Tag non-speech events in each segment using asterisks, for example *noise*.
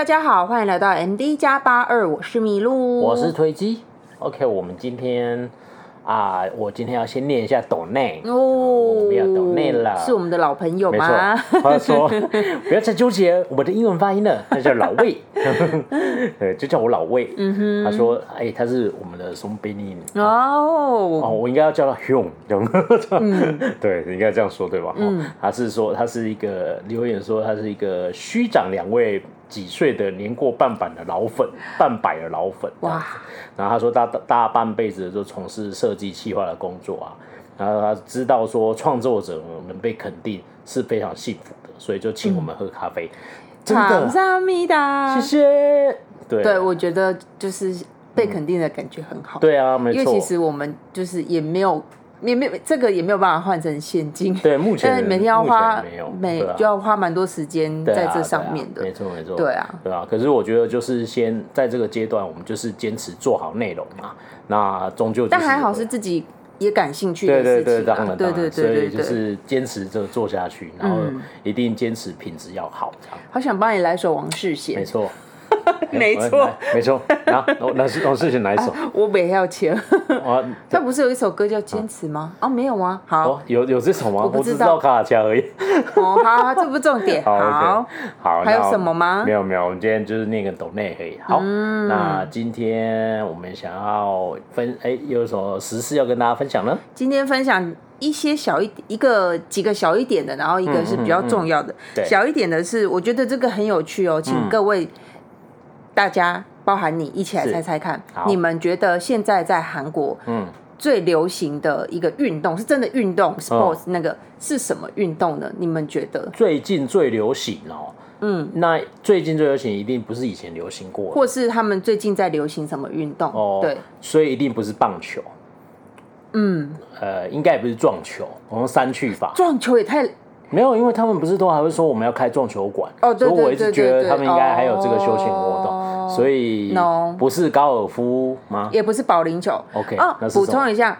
大家好，欢迎来到 MD 加八二，我是麋鹿，我是推机。OK，我们今天啊，我今天要先念一下抖内哦，我们要抖内了，是我们的老朋友吗？没错，他说 *laughs* 不要再纠结我的英文发音了，他叫老魏，*laughs* 对，就叫我老魏。嗯哼，他说，哎，他是我们的松贝尼哦哦，我应该要叫他熊，嗯，*laughs* 对，应该这样说对吧？嗯，他是说他是一个留言说他是一个虚长两位。几岁的年过半百的老粉，半百的老粉哇！然后他说大大半辈子都从事设计企划的工作啊，然后他知道说创作者能被肯定是非常幸福的，所以就请我们喝咖啡。真的，谢谢。对对，我觉得就是被肯定的感觉很好。对啊，没错。因为其实我们就是也没有。也没有这个也没有办法换成现金，对，目前 *laughs* 但每天要花没有每就要花蛮多时间在这上面的，没错没错，对啊，对啊。可是我觉得就是先在这个阶段，我们就是坚持做好内容嘛。那终究但还好是自己也感兴趣的事情，对对对，当然对对对，所以就是坚持着做下去，然后一定坚持品质要好。好想帮你来首王世贤，没错。*laughs* 没错，没错。然后那是王世贤哪一首？*laughs* 我没要钱。*laughs* 他不是有一首歌叫《坚持》吗？哦，没有吗？好，有有这首吗？我不知道卡卡而已。哦，好，这不重点。好，好，还有什么吗？没有，没有。我们今天就是那个抖内而已。好，那今天我们想要分，哎，有什么时事要跟大家分享呢？今天分享一些小一点，一个几个小一点的，然后一个是比较重要的。小一点的是，我觉得这个很有趣哦，请各位。大家，包含你，一起来猜猜看，你们觉得现在在韩国，嗯，最流行的一个运动，是真的运动，sports 那个是什么运动呢？你们觉得最近最流行哦？嗯，那最近最流行一定不是以前流行过，或是他们最近在流行什么运动？哦，对，所以一定不是棒球。嗯，呃，应该也不是撞球，我用三去法，撞球也太。没有，因为他们不是都还会说我们要开撞球馆，哦，对对对对对，所以我一直觉得他们应该还有这个休闲活动，哦，所以不是高尔夫吗？也不是保龄球。OK，哦，补充一下，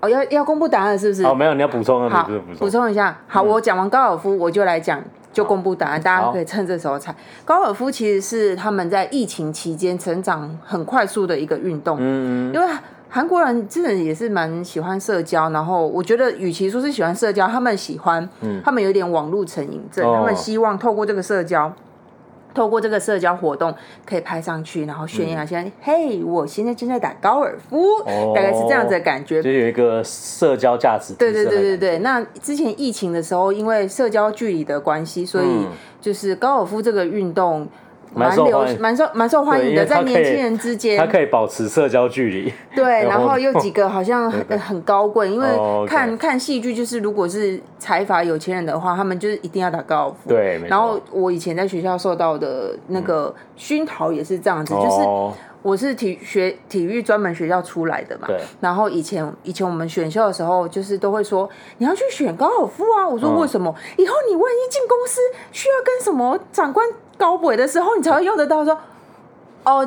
哦，要要公布答案是不是？哦，没有，你要补充啊，好，补充一下。好，我讲完高尔夫，我就来讲，就公布答案，大家可以趁这时候猜。高尔夫其实是他们在疫情期间成长很快速的一个运动，嗯，因为。韩国人真的也是蛮喜欢社交，然后我觉得，与其说是喜欢社交，他们喜欢，嗯，他们有点网络成瘾症，哦、他们希望透过这个社交，透过这个社交活动可以拍上去，然后炫耀一下，嘿、嗯，我现在正在打高尔夫，哦、大概是这样子的感觉，就有一个社交价值。对对对对对。那之前疫情的时候，因为社交距离的关系，所以就是高尔夫这个运动。蛮流蛮受蛮受欢迎的，在年轻人之间，他可以保持社交距离。对，*laughs* 然后又几个好像 *laughs* 很很高贵，因为看看戏剧就是，如果是财阀有钱人的话，他们就是一定要打高尔夫。对，然后我以前在学校受到的那个熏陶也是这样子，就是我是体学体育专门学校出来的嘛。对。然后以前以前我们选秀的时候，就是都会说你要去选高尔夫啊。我说为什么？以后你万一进公司需要跟什么长官。高伟的时候，你才会用得到说，哦，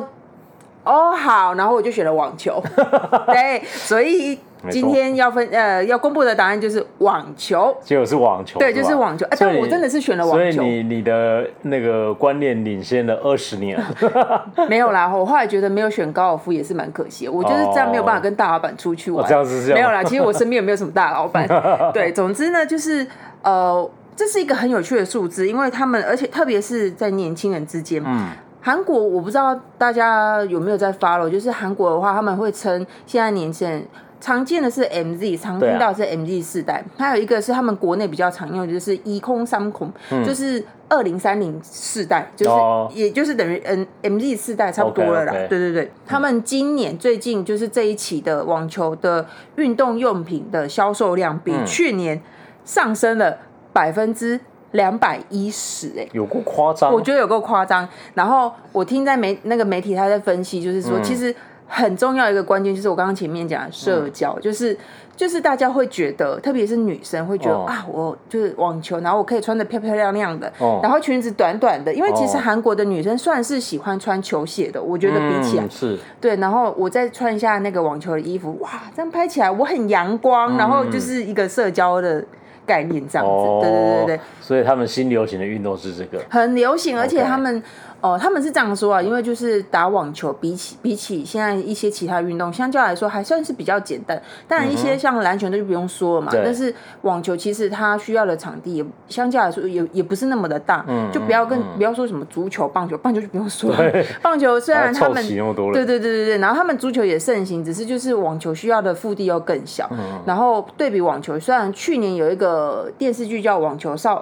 哦好，然后我就选了网球，*laughs* 对，所以今天要分呃要公布的答案就是网球，结果是网球，对，就是网球，哎，但我真的是选了网球，所以你你的那个观念领先了二十年，*laughs* 没有啦，我后来觉得没有选高尔夫也是蛮可惜，我就是这样没有办法跟大老板出去玩，这样子这样，没有啦，其实我身边也没有什么大老板，*laughs* 对，总之呢就是呃。这是一个很有趣的数字，因为他们，而且特别是在年轻人之间，嗯，韩国我不知道大家有没有在 follow，就是韩国的话，他们会称现在年轻人常见的是 MZ，常听到的是 MZ 世代，啊、还有一个是他们国内比较常用的就是一空三空，嗯、就是二零三零世代，就是、哦、也就是等于嗯 MZ 世代差不多了啦，okay, okay 对对。对，他们今年最近就是这一期的网球的运动用品的销售量比去年上升了。百分之两百一十，哎，有够夸张，我觉得有够夸张。然后我听在媒那个媒体他在分析，就是说，嗯、其实很重要一个关键就是我刚刚前面讲的社交，嗯、就是就是大家会觉得，特别是女生会觉得、哦、啊，我就是网球，然后我可以穿的漂漂亮亮的，哦、然后裙子短短的，因为其实韩国的女生算是喜欢穿球鞋的，我觉得比起来、嗯、是。对。然后我再穿一下那个网球的衣服，哇，这样拍起来我很阳光，嗯、然后就是一个社交的。概念这样子，对对对对，所以他们新流行的运动是这个，很流行，而且他们哦，他们是这样说啊，因为就是打网球比起比起现在一些其他运动，相较来说还算是比较简单。当然一些像篮球那就不用说了嘛，嗯、但是网球其实它需要的场地也相较来说也也不是那么的大，嗯、就不要跟、嗯、不要说什么足球、棒球，棒球就不用说了。棒球虽然他们对对对对对，然后他们足球也盛行，只是就是网球需要的腹地又更小。嗯、然后对比网球，虽然去年有一个电视剧叫《网球少》。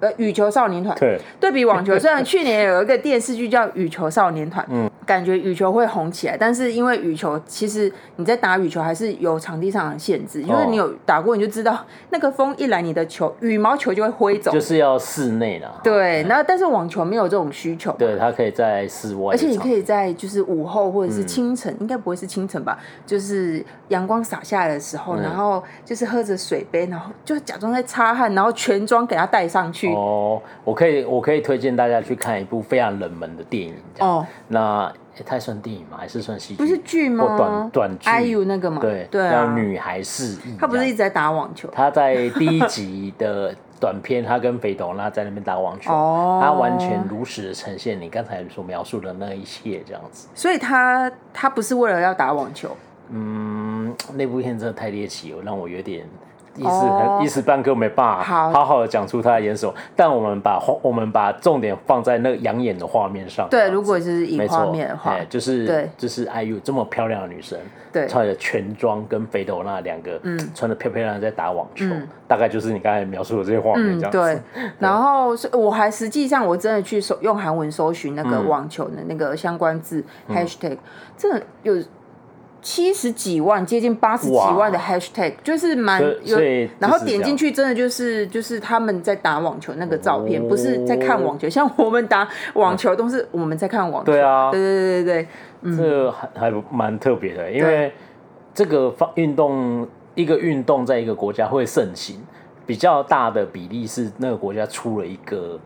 呃，羽球少年团。对，对比网球，虽然去年有一个电视剧叫《羽球少年团》，嗯，感觉羽球会红起来，但是因为羽球其实你在打羽球还是有场地上的限制，因为你有打过你就知道，那个风一来，你的球羽毛球就会挥走，就是要室内的。对，然后但是网球没有这种需求，对，它可以在室外，而且你可以在就是午后或者是清晨，应该不会是清晨吧？就是阳光洒下来的时候，然后就是喝着水杯，然后就假装在擦汗，然后全妆给他戴上去。哦，我可以，我可以推荐大家去看一部非常冷门的电影。哦，那它算电影吗？还是算戏剧？不是剧吗？或短短剧？IU 那个吗？对对，叫《女孩是》。他不是一直在打网球？他在第一集的短片，他跟斐斗娜在那边打网球。哦，他完全如实的呈现你刚才所描述的那一切，这样子。所以他他不是为了要打网球。嗯，那部片真的太猎奇了，让我有点。一时很一时半刻没办法好好的讲出他的演手，但我们把我们把重点放在那个养眼的画面上。对，如果就是以画面的话，就是对，就是 IU 这么漂亮的女生，对，穿着全装跟肥斗那两个，嗯，穿的漂漂亮亮在打网球，大概就是你刚才描述的这些画面这样子。对，然后我还实际上我真的去搜用韩文搜寻那个网球的那个相关字 hashtag，真的有。七十几万，接近八十几万的 hashtag，就是蛮有，然后点进去真的就是就是他们在打网球那个照片，哦、不是在看网球，像我们打网球都是我们在看网球。对啊，对对对对对，这还还蛮特别的，因为这个方运动一个运动在一个国家会盛行，比较大的比例是那个国家出了一个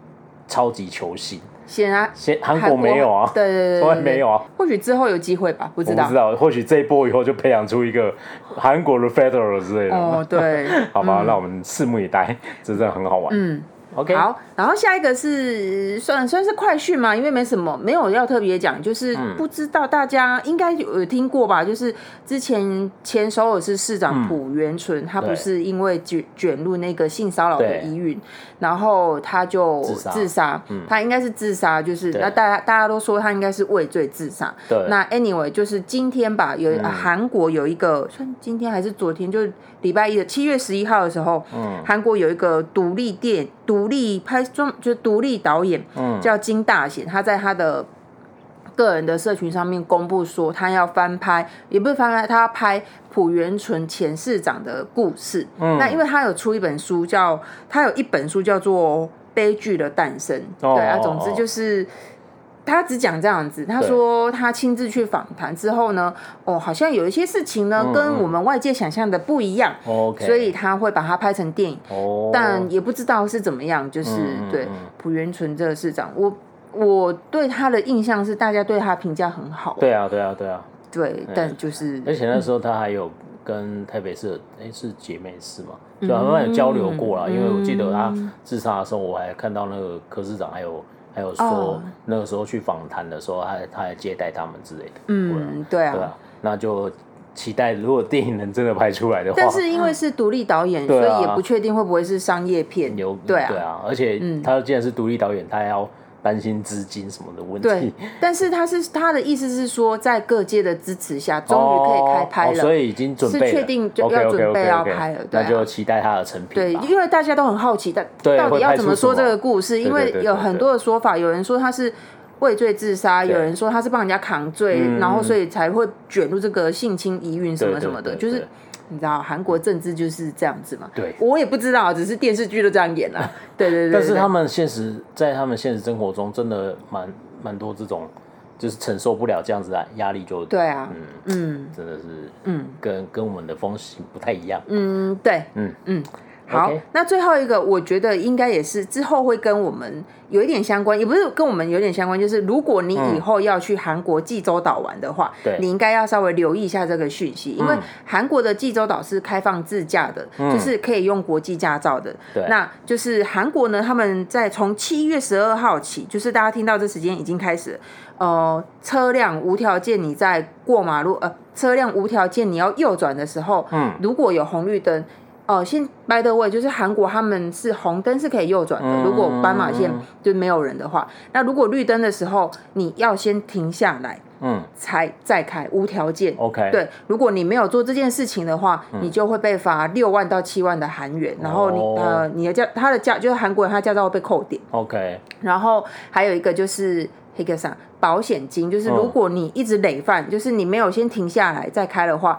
超级球星。显然，韩韩国没有啊，对对对，从来没有啊。或许之后有机会吧，不知道。不知道，或许这一波以后就培养出一个韩国的 Federal 之类的。哦，对，*laughs* 好吧，那我们拭目以待，这真的很好玩。嗯。好，然后下一个是算算是快讯嘛，因为没什么，没有要特别讲，就是不知道大家应该有听过吧？就是之前前首尔市市长朴元淳，嗯、他不是因为卷卷入那个性骚扰的疑云，然后他就自杀，嗯、他应该是自杀，就是那大家大家都说他应该是畏罪自杀。对那 anyway 就是今天吧，有韩、嗯、国有一个，算今天还是昨天，就是礼拜一的七月十一号的时候，嗯，韩国有一个独立电独。立拍装就是独立导演，嗯，叫金大贤，他在他的个人的社群上面公布说，他要翻拍，也不是翻拍，他要拍朴元淳前市长的故事。嗯，那因为他有出一本书叫，叫他有一本书叫做《悲剧的诞生》，哦、对啊，总之就是。他只讲这样子，他说他亲自去访谈之后呢，哦，好像有一些事情呢，跟我们外界想象的不一样，所以他会把它拍成电影，但也不知道是怎么样。就是对朴元淳这个市长，我我对他的印象是大家对他评价很好。对啊，对啊，对啊，对，但就是而且那时候他还有跟台北市哎是姐妹市嘛，就好像有交流过了，因为我记得他自杀的时候，我还看到那个柯市长还有。还有说那个时候去访谈的时候，他他还接待他们之类的。嗯，对啊，对啊，那就期待如果电影能真的拍出来的话。但是因为是独立导演，*laughs* 所以也不确定会不会是商业片。有对啊，对啊，而且他既然是独立导演，他还要。担心资金什么的问题，对，但是他是他的意思是说，在各界的支持下，终于可以开拍了，所以已经准备，是确定就要准备要拍了，那就期待他的成品。对，因为大家都很好奇，但到底要怎么说这个故事？因为有很多的说法，有人说他是畏罪自杀，有人说他是帮人家扛罪，然后所以才会卷入这个性侵疑云什么什么的，就是。你知道韩国政治就是这样子嘛？对，我也不知道，只是电视剧都这样演啊。*laughs* 对对对，但是他们现实在他们现实生活中真的蛮蛮多这种，就是承受不了这样子的压力就对啊，嗯嗯，真的是嗯，跟跟我们的风行不太一样。嗯，对，嗯嗯。好.那最后一个，我觉得应该也是之后会跟我们有一点相关，也不是跟我们有点相关，就是如果你以后要去韩国济州岛玩的话，嗯、你应该要稍微留意一下这个讯息，因为韩国的济州岛是开放自驾的，嗯、就是可以用国际驾照的。对，那就是韩国呢，他们在从七月十二号起，就是大家听到这时间已经开始，呃，车辆无条件你在过马路，呃，车辆无条件你要右转的时候，嗯，如果有红绿灯。哦，先 by the way，就是韩国他们是红灯是可以右转的，嗯、如果斑马线就没有人的话，那如果绿灯的时候，你要先停下来，嗯，才再开，无条件。OK，对，如果你没有做这件事情的话，嗯、你就会被罚六万到七万的韩元，然后你、哦、呃，你的驾他的驾就是韩国人，他驾照会被扣点。OK，然后还有一个就是黑个啥保险金，就是如果你一直累犯，嗯、就是你没有先停下来再开的话。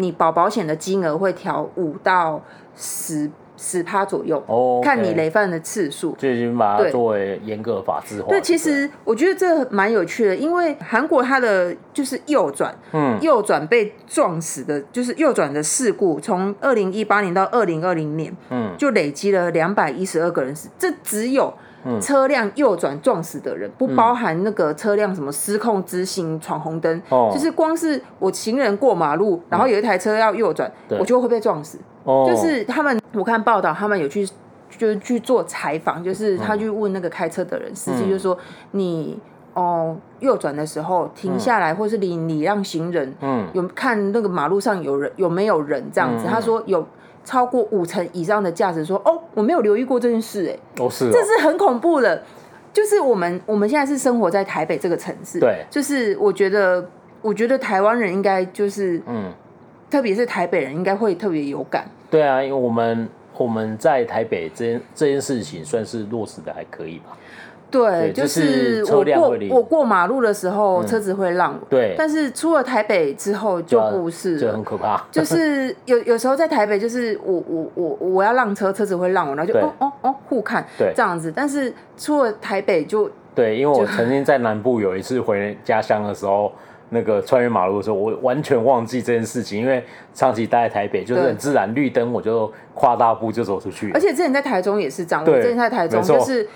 你保保险的金额会调五到十十趴左右，oh. 看你累犯的次数，就已经把它作为严格法制化。对，其实我觉得这蛮有趣的，因为韩国它的就是右转，嗯，右转被撞死的，就是右转的事故，从二零一八年到二零二零年，嗯，就累积了两百一十二个人死，这只有。车辆右转撞死的人，不包含那个车辆什么失控直行闯红灯，嗯、就是光是我行人过马路，然后有一台车要右转，嗯、我就会被撞死。对就是他们，我看报道，他们有去就是去做采访，就是他去问那个开车的人，司机、嗯、就说你哦右转的时候停下来，嗯、或是你礼让行人，嗯，有看那个马路上有人有没有人？这样子？嗯、他说有。超过五成以上的价值说：“哦，我没有留意过这件事，哎，哦是哦，这是很恐怖的。就是我们我们现在是生活在台北这个城市，对，就是我觉得，我觉得台湾人应该就是，嗯，特别是台北人应该会特别有感。对啊，因为我们我们在台北这件这件事情算是落实的还可以吧。”对，就是我过我过马路的时候，车子会让我。对，但是出了台北之后就不是，就很可怕。就是有有时候在台北，就是我我我我要让车，车子会让我，然后就哦哦哦互看，对，这样子。但是出了台北就对，因为我曾经在南部有一次回家乡的时候。那个穿越马路的时候，我完全忘记这件事情，因为长期待在台北，就是很自然，绿灯我就跨大步就走出去。而且之前在台中也是这样，我之前在台中就是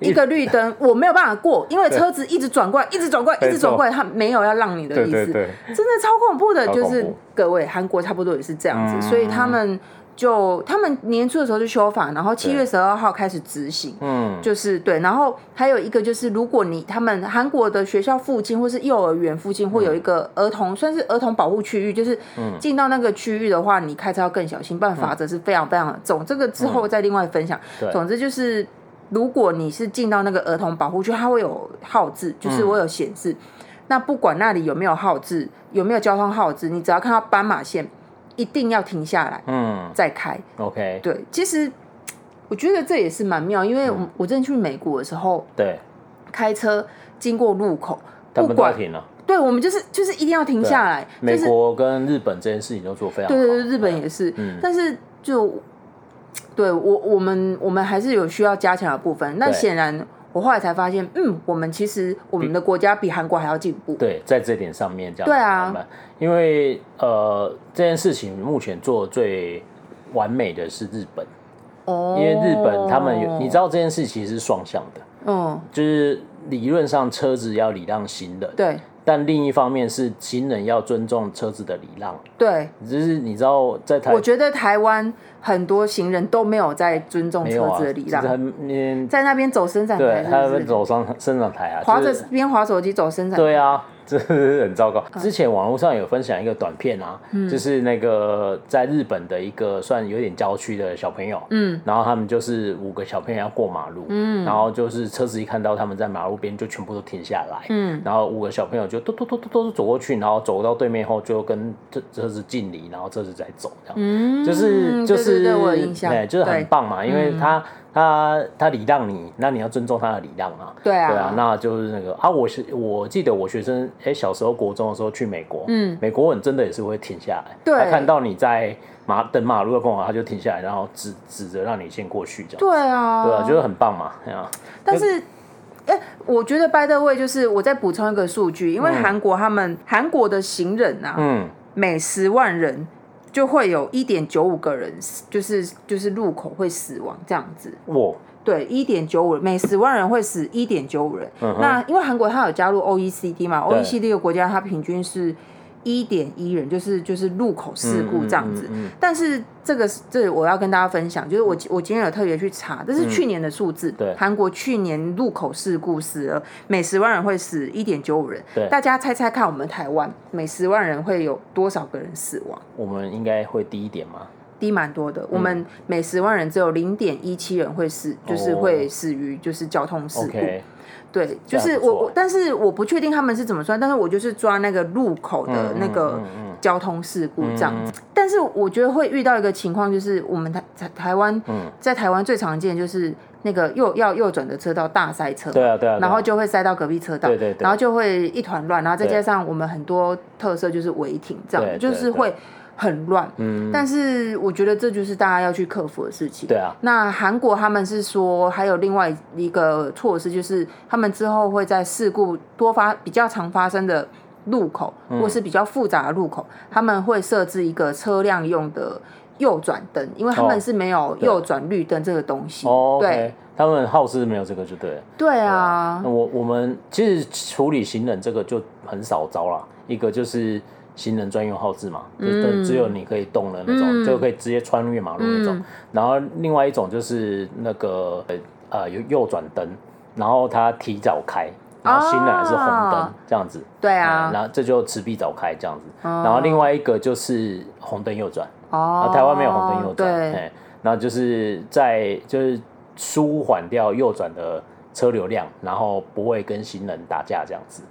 一个绿灯，我没有办法过，因为车子一直转过来，一直转过来，一直转过来，他没有要让你的意思，真的超恐怖的。就是各位，韩国差不多也是这样子，所以他们。就他们年初的时候就修法，然后七月十二号开始执行。嗯，就是对，然后还有一个就是，如果你他们韩国的学校附近或是幼儿园附近会有一个儿童，嗯、算是儿童保护区域，就是进到那个区域的话，你开车要更小心，不然罚则是非常非常的重。这个之后再另外分享。对总之就是，如果你是进到那个儿童保护区，它会有号字，就是我有显示。嗯、那不管那里有没有号字，有没有交通号字，你只要看到斑马线。一定要停下来，嗯，再开。OK，对，其实我觉得这也是蛮妙，因为我我之前去美国的时候，对，开车经过路口，不管停了，对，我们就是就是一定要停下来。美国跟日本这件事情都做非常好，对对对，日本也是，嗯，但是就对我我们我们还是有需要加强的部分。那显然。我后来才发现，嗯，我们其实我们的国家比韩国还要进步。对，在这点上面这样。对啊，因为呃，这件事情目前做最完美的是日本。哦。因为日本他们有，你知道这件事其实是双向的。嗯。就是理论上车子要礼让行人。对。但另一方面是行人要尊重车子的礼让。对。只是你知道在台，我觉得台湾。很多行人都没有在尊重车子的礼让，在那边走伸展台，对，他在走上伸展台啊，滑着边滑手机走伸展台，对啊。这是很糟糕。之前网络上有分享一个短片啊，嗯、就是那个在日本的一个算有点郊区的小朋友，嗯，然后他们就是五个小朋友要过马路，嗯，然后就是车子一看到他们在马路边就全部都停下来，嗯，然后五个小朋友就嘟嘟嘟嘟嘟走过去，然后走到对面后就跟这车子敬礼，然后车子再走，这样，嗯，就是就是对，我印象，对，就是很棒嘛，因为他。他他礼让你，那你要尊重他的礼让啊。对啊，对啊，那就是那个啊，我是我记得我学生哎、欸，小时候国中的时候去美国，嗯，美国人真的也是会停下来，对，他看到你在马等马路的过马，他就停下来，然后指指着让你先过去，这样。对啊，对啊，就是很棒嘛，对啊。但是，哎、欸，我觉得 by the way，就是我再补充一个数据，因为韩国他们韩、嗯、国的行人啊，嗯，每十万人就会有一点九五个人，就是就是入口会死亡这样子。哇，对，一点九五每十万人会死一点九五人。嗯、那因为韩国它有加入 OECD 嘛，OECD 的国家它平均是。一点一人就是就是路口事故这样子，嗯嗯。嗯、但是这个这个、我要跟大家分享，就是我我今天有特别去查，这是去年的数字，对、嗯，韩国去年路口事故死了每十万人会死一点九五人，对，大家猜猜看，我们台湾每十万人会有多少个人死亡？我们应该会低一点吗？低蛮多的，嗯、我们每十万人只有零点一七人会死，就是会死于就是交通事故。对，就是我我，但是我不确定他们是怎么算，但是我就是抓那个路口的那个交通事故这样子。嗯嗯嗯、但是我觉得会遇到一个情况，就是我们台台台湾，在台湾最常见就是那个右要右转的车道大塞车，对啊对啊，然后就会塞到隔壁车道，对对对，然后就会一团乱，然后再加上我们很多特色就是违停这样，就是会。很乱，嗯，但是我觉得这就是大家要去克服的事情。对啊，那韩国他们是说还有另外一个措施，就是他们之后会在事故多发、比较常发生的路口，嗯、或是比较复杂的路口，他们会设置一个车辆用的右转灯，因为他们是没有右转绿灯这个东西。哦，对，对他们好似没有这个就对了。对啊，那我我们其实处理行人这个就很少招了，一个就是。行人专用号志嘛，就只有你可以动的那种，嗯、就可以直接穿越马路那种。嗯、然后另外一种就是那个呃有右转灯，然后它提早开，然后行人还是红灯、哦、这样子。对啊，然后这就迟必早开这样子。哦、然后另外一个就是红灯右转。哦。台湾没有红灯右转。对。然后就是在就是舒缓掉右转的车流量，然后不会跟行人打架这样子。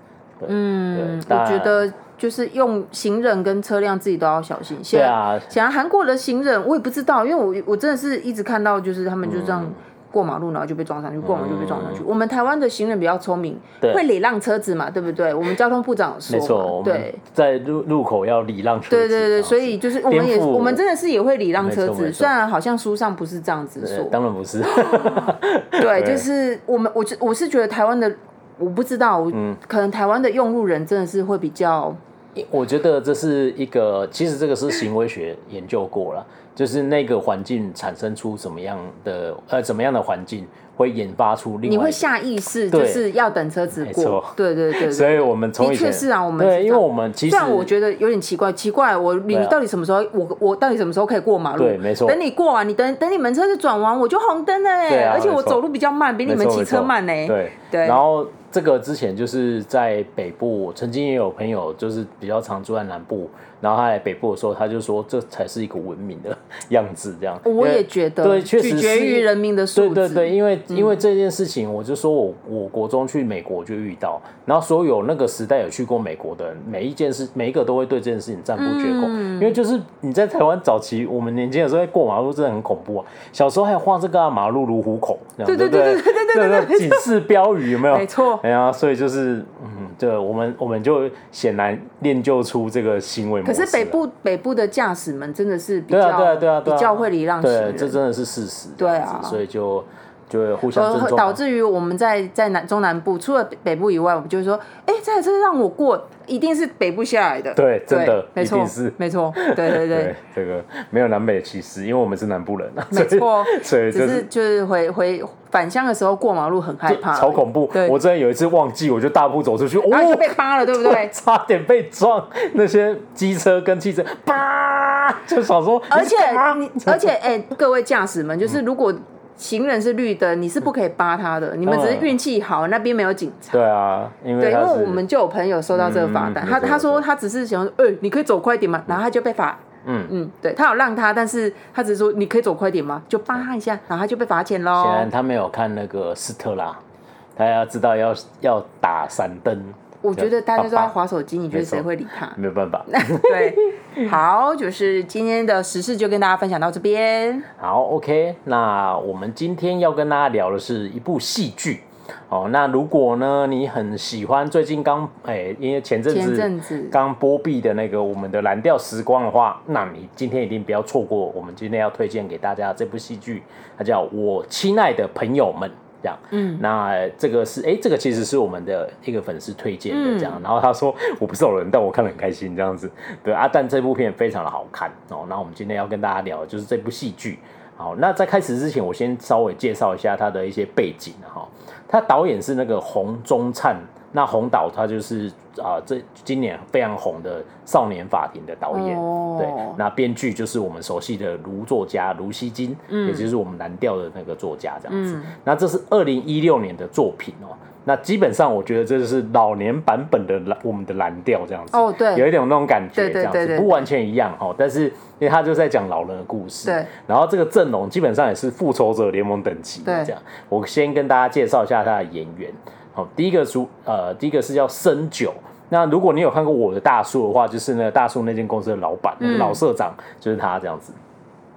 嗯，我觉得就是用行人跟车辆自己都要小心。对啊，像韩国的行人，我也不知道，因为我我真的是一直看到，就是他们就这样过马路，然后就被撞上去，过马路就被撞上去。我们台湾的行人比较聪明，会礼让车子嘛，对不对？我们交通部长说，没错，对，在路路口要礼让车子。对对对，所以就是我们也我们真的是也会礼让车子，虽然好像书上不是这样子说，当然不是。*laughs* *laughs* 对，就是我们我我是觉得台湾的。我不知道，嗯，可能台湾的用路人真的是会比较，我觉得这是一个，其实这个是行为学研究过了，就是那个环境产生出什么样的呃怎么样的环境。会引发出另外，你会下意识就是要等车子过，对对对，所以我们的确是啊，我们对，因为我们其实，我觉得有点奇怪，奇怪，我你到底什么时候，我我到底什么时候可以过马路？对，没错，等你过完，你等等你们车子转弯，我就红灯了哎，而且我走路比较慢，比你们骑车慢呢。对对，然后这个之前就是在北部，曾经也有朋友就是比较常住在南部。然后他来北部的时候，他就说这才是一个文明的样子，这样。我也觉得，对，确实取决于人民的素质。对对对，因为、因为这件事情，我就说我我国中去美国就遇到，然后所有那个时代有去过美国的人，每一件事每一个都会对这件事情赞不绝口，嗯、因为就是你在台湾早期，我们年轻的时候过马路真的很恐怖啊，小时候还画这个、马路如虎口，这对对对对对对对对，警示标语有没有？没错，哎呀、啊，所以就是嗯。对，我们我们就显然练就出这个行为。可是北部北部的驾驶们真的是比较对啊对啊比较会礼让行人，这真的是事实。对啊，所以就就会互相尊重，导致于我们在在南中南部，除了北部以外，我们就是说，哎，这台车让我过，一定是北部下来的。对，真的，没错，是没错，对对 *laughs* 对，这个没有南北歧视，因为我们是南部人啊，没错，*laughs* 所以只是就是回回。返乡的时候过马路很害怕，超恐怖。对我之前有一次忘记，我就大步走出去，然后就被扒了，对不对？*laughs* 差点被撞，那些机车跟汽车，叭，就想说。而且而且，哎，各位驾驶们，就是如果行人是绿灯，你是不可以扒他的。你们只是运气好，那边没有警察。对啊，因为对，因为我们就有朋友收到这个罚单，他他说他只是想说，哎，你可以走快点嘛，然后他就被罚。嗯嗯，对，他有让他，但是他只是说，你可以走快点吗？就扒他一下，然后他就被罚钱喽。显然他没有看那个斯特拉，他要知道要要打闪灯。我觉得大家都在划手机，你觉得谁会理他？没有办法。*laughs* 对，好，就是今天的时事就跟大家分享到这边。好，OK，那我们今天要跟大家聊的是一部戏剧。哦，那如果呢，你很喜欢最近刚哎，因为前阵子刚播毕的那个我们的蓝调时光的话，那你今天一定不要错过我们今天要推荐给大家这部戏剧，它叫《我亲爱的朋友们》。这样。嗯，那这个是哎、欸，这个其实是我们的一个粉丝推荐的这样。嗯、然后他说我不是偶人，但我看得很开心这样子。对啊，但这部片非常的好看哦。那我们今天要跟大家聊的就是这部戏剧。好，那在开始之前，我先稍微介绍一下他的一些背景哈。他导演是那个洪宗灿。那洪导他就是啊、呃，这今年非常红的《少年法庭》的导演，哦、对。那编剧就是我们熟悉的卢作家卢熙京，嗯、也就是我们蓝调的那个作家这样子。嗯、那这是二零一六年的作品哦。那基本上我觉得这就是老年版本的蓝，我们的蓝调这样子。哦，对，有一点那种感觉这样子，不完全一样哦。但是因为他就在讲老人的故事，对。然后这个阵容基本上也是复仇者联盟等级对这样。我先跟大家介绍一下他的演员。好，第一个是呃，第一个是叫深酒。那如果你有看过我的大叔的话，就是那个大叔那间公司的老板，嗯、老社长就是他这样子。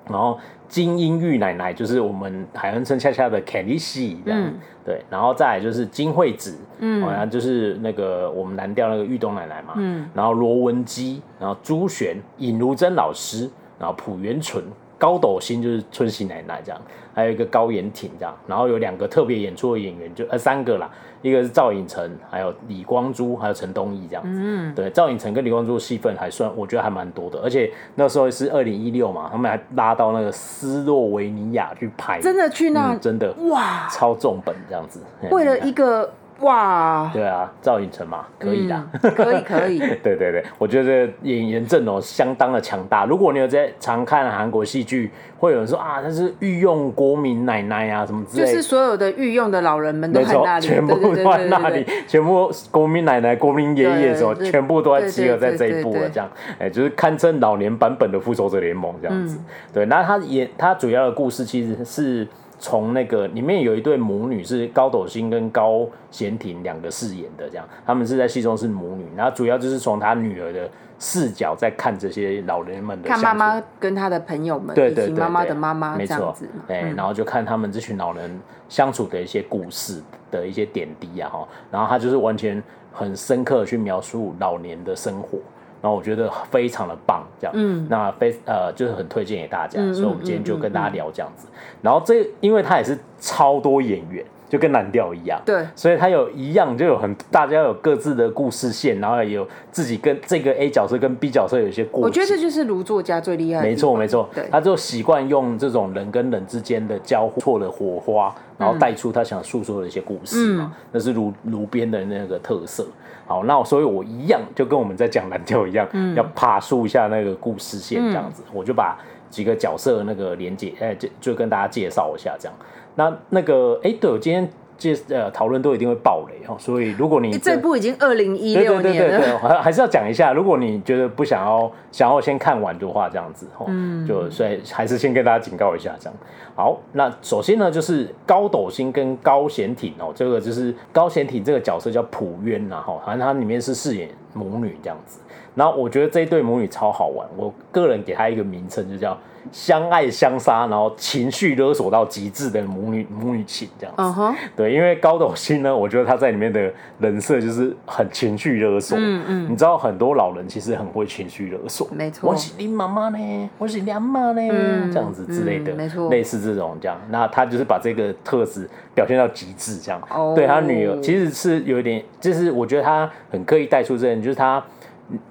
然后金英玉奶奶就是我们海恩村恰恰的 Kelly C 这样，嗯、对。然后再来就是金惠子，嗯，好像就是那个我们蓝调那个玉东奶奶嘛，嗯。然后罗文基，然后朱璇、尹如珍老师，然后朴元淳。高斗星就是春喜奶奶这样，还有一个高延挺这样，然后有两个特别演出的演员，就呃三个啦，一个是赵寅成，还有李光洙，还有陈东义这样子。嗯，对，赵寅成跟李光洙的戏份还算，我觉得还蛮多的，而且那时候是二零一六嘛，他们还拉到那个斯洛维尼亚去拍，真的去那，嗯、真的哇，超重本这样子，为了一个。哇，对啊，赵寅成嘛，可以的，嗯，可以可以。*laughs* 对对对，我觉得演员阵容相当的强大。如果你有在常看韩国戏剧，会有人说啊，他是御用国民奶奶啊，什么之类的。就是所有的御用的老人们都在那里，全部都在那里，全部国民奶奶、国民爷爷什么，全部都在集合在这一部了，这样，哎，就是堪称老年版本的复仇者联盟这样子。嗯、对，那他演他主要的故事其实是。从那个里面有一对母女是高斗星跟高贤廷两个饰演的，这样他们是在戏中是母女，然后主要就是从他女儿的视角在看这些老人们的，看妈妈跟他的朋友们，对对对，妈妈的妈妈，没错，哎，然后就看他们这群老人相处的一些故事的一些点滴啊哈，然后他就是完全很深刻的去描述老年的生活。然后我觉得非常的棒，这样，嗯，那非呃就是很推荐给大家，嗯、所以我们今天就跟大家聊这样子。然后这因为他也是超多演员，就跟蓝调一样，对，所以他有一样就有很大家有各自的故事线，然后也有自己跟这个 A 角色跟 B 角色有一些过。我觉得这就是卢作家最厉害的。没错没错，对，他就习惯用这种人跟人之间的交错的火花，然后带出他想诉说的一些故事那是卢卢编的那个特色。好，那所以我一样就跟我们在讲蓝调一样，嗯、要爬树一下那个故事线，这样子，嗯、我就把几个角色的那个连接，哎、欸，就就跟大家介绍一下，这样。那那个，哎、欸，对，我今天。介呃讨论都一定会爆雷哦，所以如果你这，部已经二零一六年了，对对对对，还还是要讲一下。如果你觉得不想要想要先看完的话，这样子哦，嗯，就所以还是先跟大家警告一下，这样。好，那首先呢，就是高斗星跟高贤挺哦，这个就是高贤挺这个角色叫朴渊呐，哈，反正他里面是饰演母女这样子。然后我觉得这一对母女超好玩，我个人给他一个名称就叫。相爱相杀，然后情绪勒索到极致的母女母女情这样子。Uh huh. 对，因为高斗星呢，我觉得他在里面的人设就是很情绪勒索。嗯嗯，你知道很多老人其实很会情绪勒索。没错。我是你妈妈呢，我是娘妈呢，嗯、这样子之类的。嗯、没错。类似这种这样，那他就是把这个特质表现到极致这样。哦。对他女儿其实是有一点，就是我觉得他很刻意带出这点，就是他。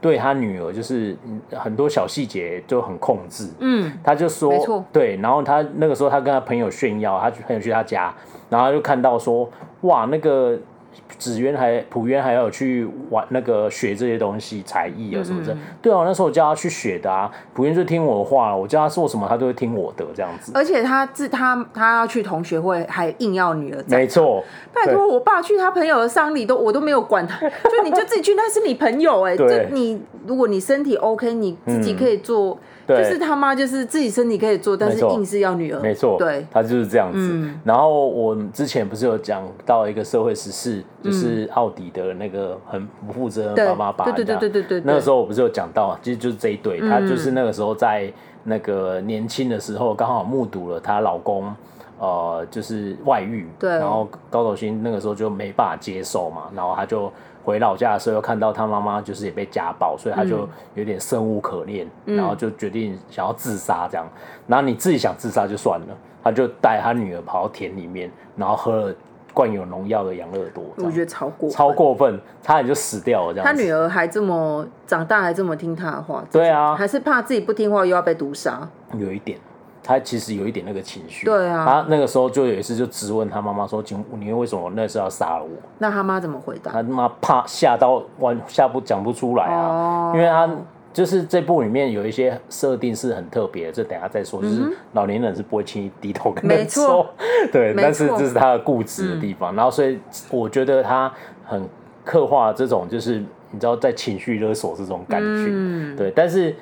对他女儿就是很多小细节就很控制，嗯，他就说，对，然后他那个时候他跟他朋友炫耀，他朋友去他家，然后他就看到说，哇，那个。子渊还普渊还要去玩那个学这些东西才艺啊什么的，嗯、对啊，那时候我叫他去学的啊，普渊就听我的话，我叫他做什么他都会听我的这样子。而且他自他他要去同学会，还硬要女儿。没错，拜托我爸去他朋友的丧礼都我都没有管他，*laughs* 就你就自己去，那是你朋友哎、欸，就你如果你身体 OK，你自己可以做。嗯对就是他妈，就是自己身体可以做，但是硬是要女儿。没错，对，他就是这样子。嗯、然后我之前不是有讲到一个社会时事，就是奥迪的那个很不负责任的爸爸。对对对对对对。那个时候我不是有讲到，其实就是这一对，他就是那个时候在那个年轻的时候，刚好目睹了她老公呃，就是外遇。对。然后高斗星那个时候就没办法接受嘛，然后他就。回老家的时候，又看到他妈妈就是也被家暴，所以他就有点生无可恋，嗯、然后就决定想要自杀这样。然后你自己想自杀就算了，他就带他女儿跑到田里面，然后喝了灌有农药的养乐多，我觉得超过超过分，差点就死掉了这样。他女儿还这么长大还这么听他的话，对啊，还是怕自己不听话又要被毒杀，有一点。他其实有一点那个情绪，对啊，他那个时候就有一次就质问他妈妈说：“请你为什么那时候要杀了我？”那他妈怎么回答？他妈怕吓到完吓不讲不出来啊，因为他就是这部里面有一些设定是很特别的，这等下再说。就是老年人是不会轻易低头跟人说，对，但是这是他的固执的地方。然后所以我觉得他很刻画这种就是你知道在情绪勒索这种感觉，对，但是。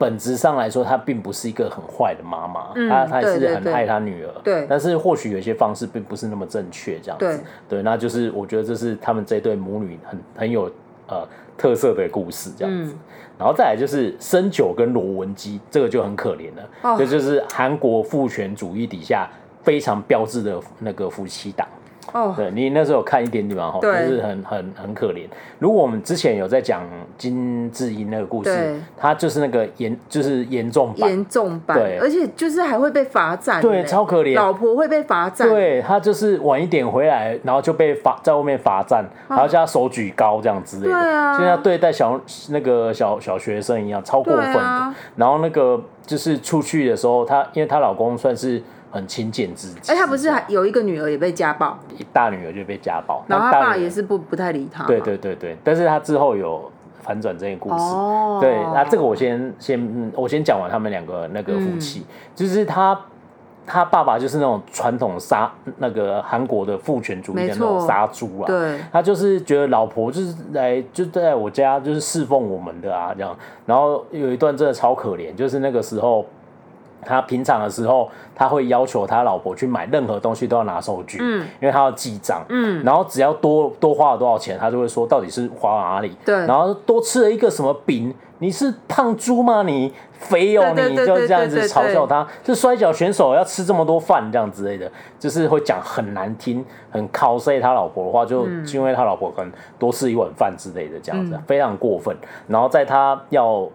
本质上来说，她并不是一个很坏的妈妈，她还是很爱她女儿。对，但是或许有些方式并不是那么正确，这样子。对，对，那就是我觉得这是他们这对母女很很有呃特色的故事，这样子。然后再来就是深九跟罗文姬，这个就很可怜了，这就是韩国父权主义底下非常标志的那个夫妻档。哦，对，你那时候有看一点点嘛？哈，就是很很很可怜。如果我们之前有在讲金智英那个故事，他就是那个严，就是严重版，严重版，对，而且就是还会被罚站，对，超可怜，老婆会被罚站，对，他就是晚一点回来，然后就被罚在外面罚站，然后叫他手举高这样之类的，对啊，就像对待小那个小小学生一样，超过分的。然后那个就是出去的时候，她因为她老公算是。很勤俭自己，哎，他不是还有一个女儿也被家暴，大女儿就被家暴，然后他爸也是不不太理他。对对对对，但是他之后有反转这个故事。哦，对，那这个我先先我先讲完他们两个那个夫妻，就是他他爸爸就是那种传统杀那个韩国的父权主义的那种杀猪啊，对，他就是觉得老婆就是来就在我家就是侍奉我们的啊这样，然后有一段真的超可怜，就是那个时候。他平常的时候，他会要求他老婆去买任何东西都要拿收据，嗯，因为他要记账，嗯，然后只要多多花了多少钱，他就会说到底是花哪里，对，然后多吃了一个什么饼，你是胖猪吗？你肥哦，你就这样子嘲笑他，是摔跤选手要吃这么多饭这样之类的，就是会讲很难听、很 cos 他老婆的话，就因为他老婆可能多吃一碗饭之类的这样子，非常过分。然后在他要。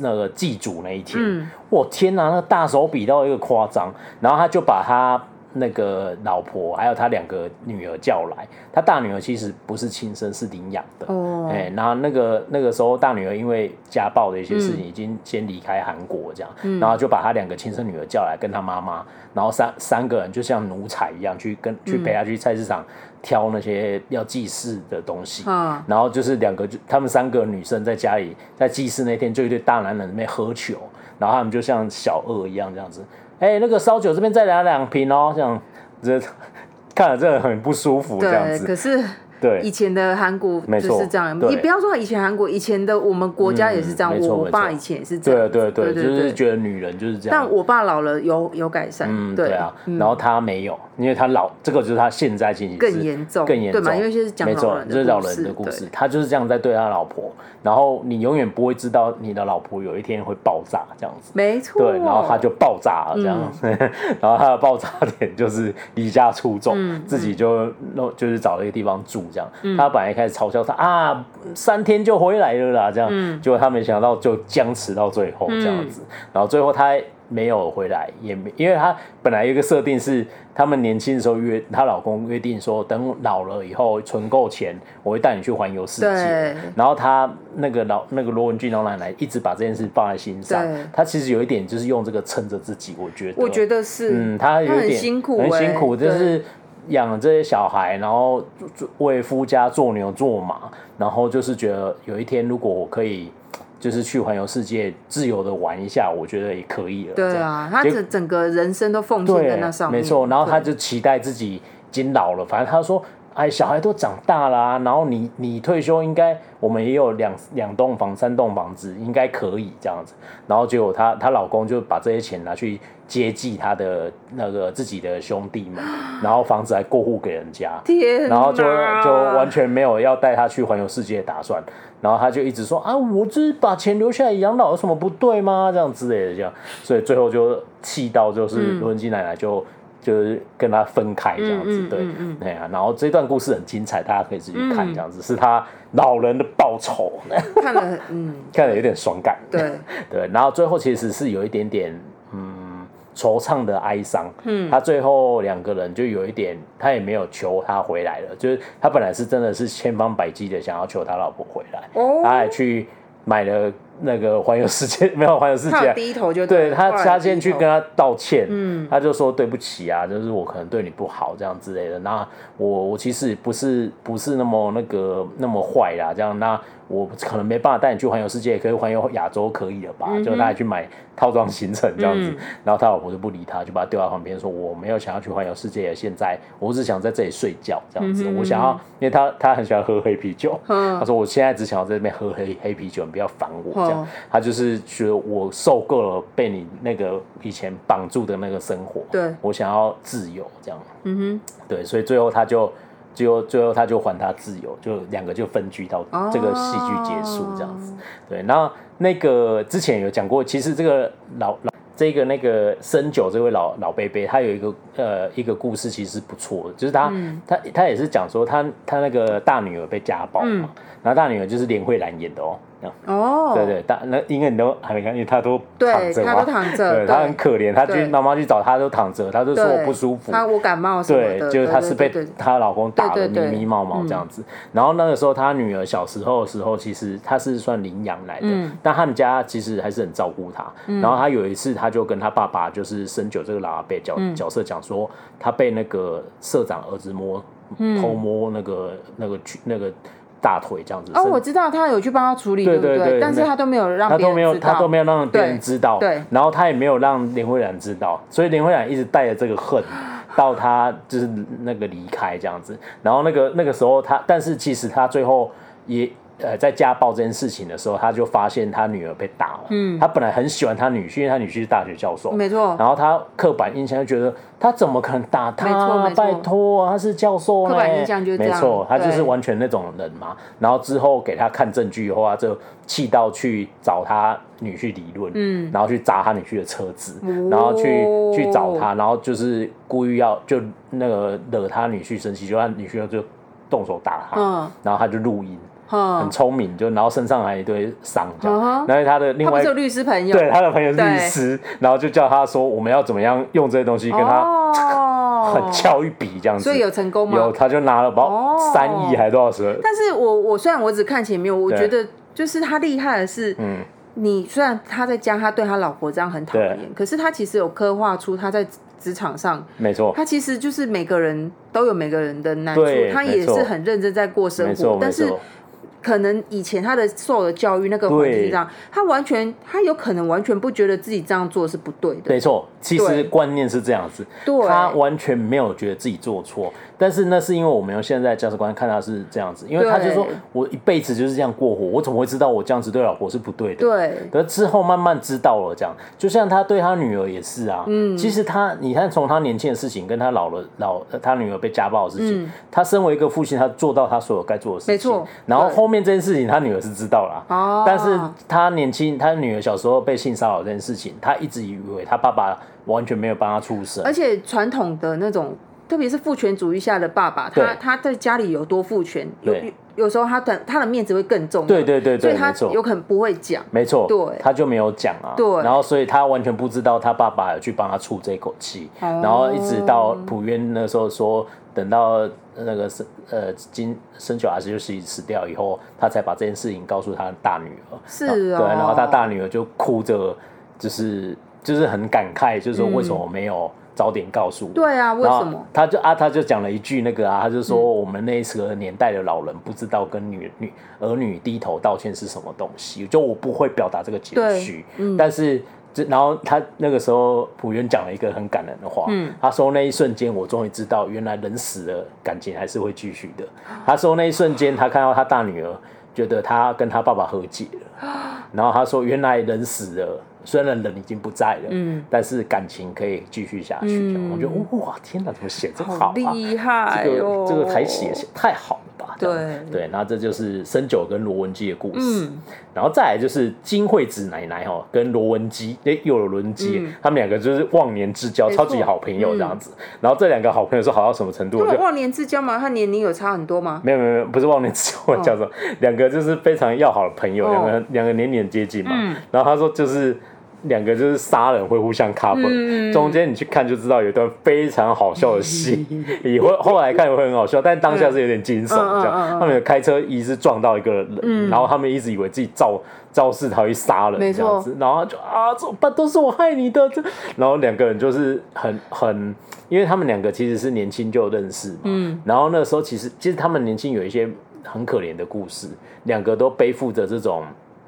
那个祭祖那一天，我、嗯、天哪，那个大手笔到一个夸张，然后他就把他那个老婆还有他两个女儿叫来，他大女儿其实不是亲生，是领养的，哦，哎，然后那个那个时候大女儿因为家暴的一些事情，已经先离开韩国这样，嗯、然后就把他两个亲生女儿叫来跟他妈妈，然后三三个人就像奴才一样去跟去陪他去菜市场。挑那些要祭祀的东西，嗯、然后就是两个，就他们三个女生在家里，在祭祀那天，就一对大男人在那边喝酒，然后他们就像小恶一样这样子，哎、那个烧酒这边再来两瓶哦，这样，这 *laughs* 看了真的很不舒服，这样子。可是。对，以前的韩国就是这样。你不要说以前韩国，以前的我们国家也是这样。我爸以前也是这样。对对对，就是觉得女人就是这样。但我爸老了有有改善。嗯，对啊。然后他没有，因为他老，这个就是他现在进行更严重，更严重。对，因为就是讲老人，就是老人的故事。他就是这样在对他老婆，然后你永远不会知道你的老婆有一天会爆炸这样子。没错。对，然后他就爆炸了这样，*laughs* 然后他的爆炸点就是离家出走，自己就弄就是找了一个地方住这样。他本来。开始嘲笑他啊，三天就回来了啦，这样，嗯、结果他没想到就僵持到最后这样子，嗯、然后最后他没有回来，也没，因为他本来有一个设定是，他们年轻的时候约她老公约定说，等老了以后存够钱，我会带你去环游世界。然后他那个老那个罗文俊老奶奶一直把这件事放在心上，对他其实有一点就是用这个撑着自己，我觉得，我觉得是，嗯，他有点很辛苦，很辛苦，就是。养了这些小孩，然后为夫家做牛做马，然后就是觉得有一天如果我可以，就是去环游世界，自由的玩一下，我觉得也可以了。对啊，他整整个人生都奉献在那上面。没错，然后他就期待自己已经老了，反正他说。哎，小孩都长大啦啊，然后你你退休应该，我们也有两两栋房、三栋房子，应该可以这样子。然后结果她她老公就把这些钱拿去接济他的那个自己的兄弟们，然后房子还过户给人家，天，然后就就完全没有要带他去环游世界的打算。然后他就一直说啊，我就是把钱留下来养老有什么不对吗？这样之类的这样，所以最后就气到就是罗文姬奶奶就。就是跟他分开这样子，对，对啊，然后这段故事很精彩，大家可以自己看这样子，是他老人的报仇，*laughs* 看了，嗯，*laughs* 看了有点爽感，对，*laughs* 对，然后最后其实是有一点点，嗯，惆怅的哀伤。嗯，他最后两个人就有一点，他也没有求他回来了，就是他本来是真的是千方百计的想要求他老婆回来，哦，他还去买了。那个环游世界 *laughs* 没有环游世界，他低头就对他，他先去跟他道歉，嗯，他就说对不起啊，就是我可能对你不好这样之类的。那我我其实不是不是那么那个那么坏啦，这样那。我可能没办法带你去环游世界，可以环游亚洲可以了吧？嗯、就带他去买套装行程这样子，嗯、然后他老婆就不理他，就把他丢到旁边说：“我没有想要去环游世界，现在我只想在这里睡觉这样子。嗯、我想要，因为他他很喜欢喝黑啤酒，嗯、他说我现在只想要在这边喝黑黑啤酒，你不要烦我他就是觉得我受够了被你那个以前绑住的那个生活，对，我想要自由这样。嗯哼，对，所以最后他就。最后，最后他就还他自由，就两个就分居到这个戏剧结束这样子。对，然后那个之前有讲过，其实这个老老这个那个深九这位老老伯伯，他有一个呃一个故事，其实不错的，就是他、嗯、他他也是讲说他他那个大女儿被家暴嘛，嗯、然后大女儿就是连慧兰演的哦。哦，对对，但那因为你都还没看，因为他都躺着嘛，他都躺着，对，他很可怜，他去妈妈去找他都躺着，他就说我不舒服，他我感冒什么的，对，就是他是被她老公打的迷迷茫茫这样子。然后那个时候他女儿小时候的时候，其实他是算领养来的，但他们家其实还是很照顾他。然后他有一次他就跟他爸爸就是深九这个老阿伯角角色讲说，他被那个社长儿子摸偷摸那个那个那个。大腿这样子哦，我知道他有去帮他处理，对对对，但是他都没有让他都没有他都没有让别人知道，对，然后他也没有让林慧兰知道，所以林慧兰一直带着这个恨到他就是那个离开这样子，然后那个那个时候他，但是其实他最后也。呃，在家暴这件事情的时候，他就发现他女儿被打了。嗯，他本来很喜欢他女婿，因为他女婿是大学教授。没错。然后他刻板印象就觉得他怎么可能打他？没错，没错。拜托，他是教授。刻板印象就是这样。没错，他就是完全那种人嘛。然后之后给他看证据以后，他就气到去找他女婿理论。嗯。然后去砸他女婿的车子，然后去去找他，然后就是故意要就那个惹他女婿生气，就他女婿就动手打他。嗯。然后他就录音。很聪明，就然后身上还有一堆伤，这样。然后他的另外，他是律师朋友，对，他的朋友是律师，然后就叫他说，我们要怎么样用这些东西跟他 *laughs* 很敲一笔这样子。所以有成功吗？有，他就拿了包三亿还多少钱？但是我我虽然我只看前面，我觉得就是他厉害的是，嗯，你虽然他在家他对他老婆这样很讨厌，可是他其实有刻画出他在职场上，没错，他其实就是每个人都有每个人的难处，他也是很认真在过生活，但是。可能以前他的受的教育那个环境上，他完全他有可能完全不觉得自己这样做是不对的。没错，其实观念是这样子，对他完全没有觉得自己做错。但是那是因为我们用现在价值观看他是这样子，因为他就说我一辈子就是这样过活，我怎么会知道我这样子对老婆是不对的？对。可之后慢慢知道了，这样就像他对他女儿也是啊。嗯。其实他，你看从他年轻的事情，跟他老了老他女儿被家暴的事情，他身为一个父亲，他做到他所有该做的事情。没错。然后后。后面这件事情，他女儿是知道了，哦、但是他年轻，他女儿小时候被性骚扰这件事情，他一直以为他爸爸完全没有帮他出声，而且传统的那种，特别是父权主义下的爸爸，他他在家里有多父权，有有时候他的他的面子会更重，对对对，对，所以他有可能不会讲，没错，对，他就没有讲啊，对，然后所以他完全不知道他爸爸有去帮他出这口气，哦、然后一直到普渊那时候说。等到那个生呃金生九儿子就是死掉以后，他才把这件事情告诉他的大女儿。是啊、哦，对，然后他大女儿就哭着，就是就是很感慨，就是说为什么没有早点告诉我？对啊，为什么？他就啊，他就讲了一句那个啊，他就说我们那个年代的老人不知道跟女女儿女低头道歉是什么东西，就我不会表达这个情绪，嗯、但是。这然后他那个时候，朴元讲了一个很感人的话。嗯，他说那一瞬间，我终于知道，原来人死了，感情还是会继续的。他说那一瞬间，他看到他大女儿，觉得他跟他爸爸和解了。*gasps* 然后他说，原来人死了，虽然人已经不在了，嗯，但是感情可以继续下去。嗯，我觉得哇，天哪，怎么写这么好啊？厉害哦，这个这个台词也写太好了吧。对对，那这就是深九跟罗文基的故事，嗯、然后再来就是金惠子奶奶哈跟罗文姬，哎，又有伦基，嗯、他们两个就是忘年之交，超级好朋友这样子。嗯、然后这两个好朋友是好到什么程度？就忘年之交嘛？他年龄有差很多吗？没有没有，不是忘年之交，我叫做两个就是非常要好的朋友，两个两个年龄接近嘛。嗯、然后他说就是两个就是杀人会互相 cover，、嗯、中间你去看就知道有一段非常好笑的戏，*laughs* 以后后来看也会很好笑，但当下是有点惊悚这样。他们有开车一直撞到一个人，嗯、然后他们一直以为自己肇肇事逃逸杀人这样子，然后就啊怎么办？都是我害你的，这然后两个人就是很很，因为他们两个其实是年轻就认识嘛，嗯、然后那时候其实其实他们年轻有一些很可怜的故事，两个都背负着这种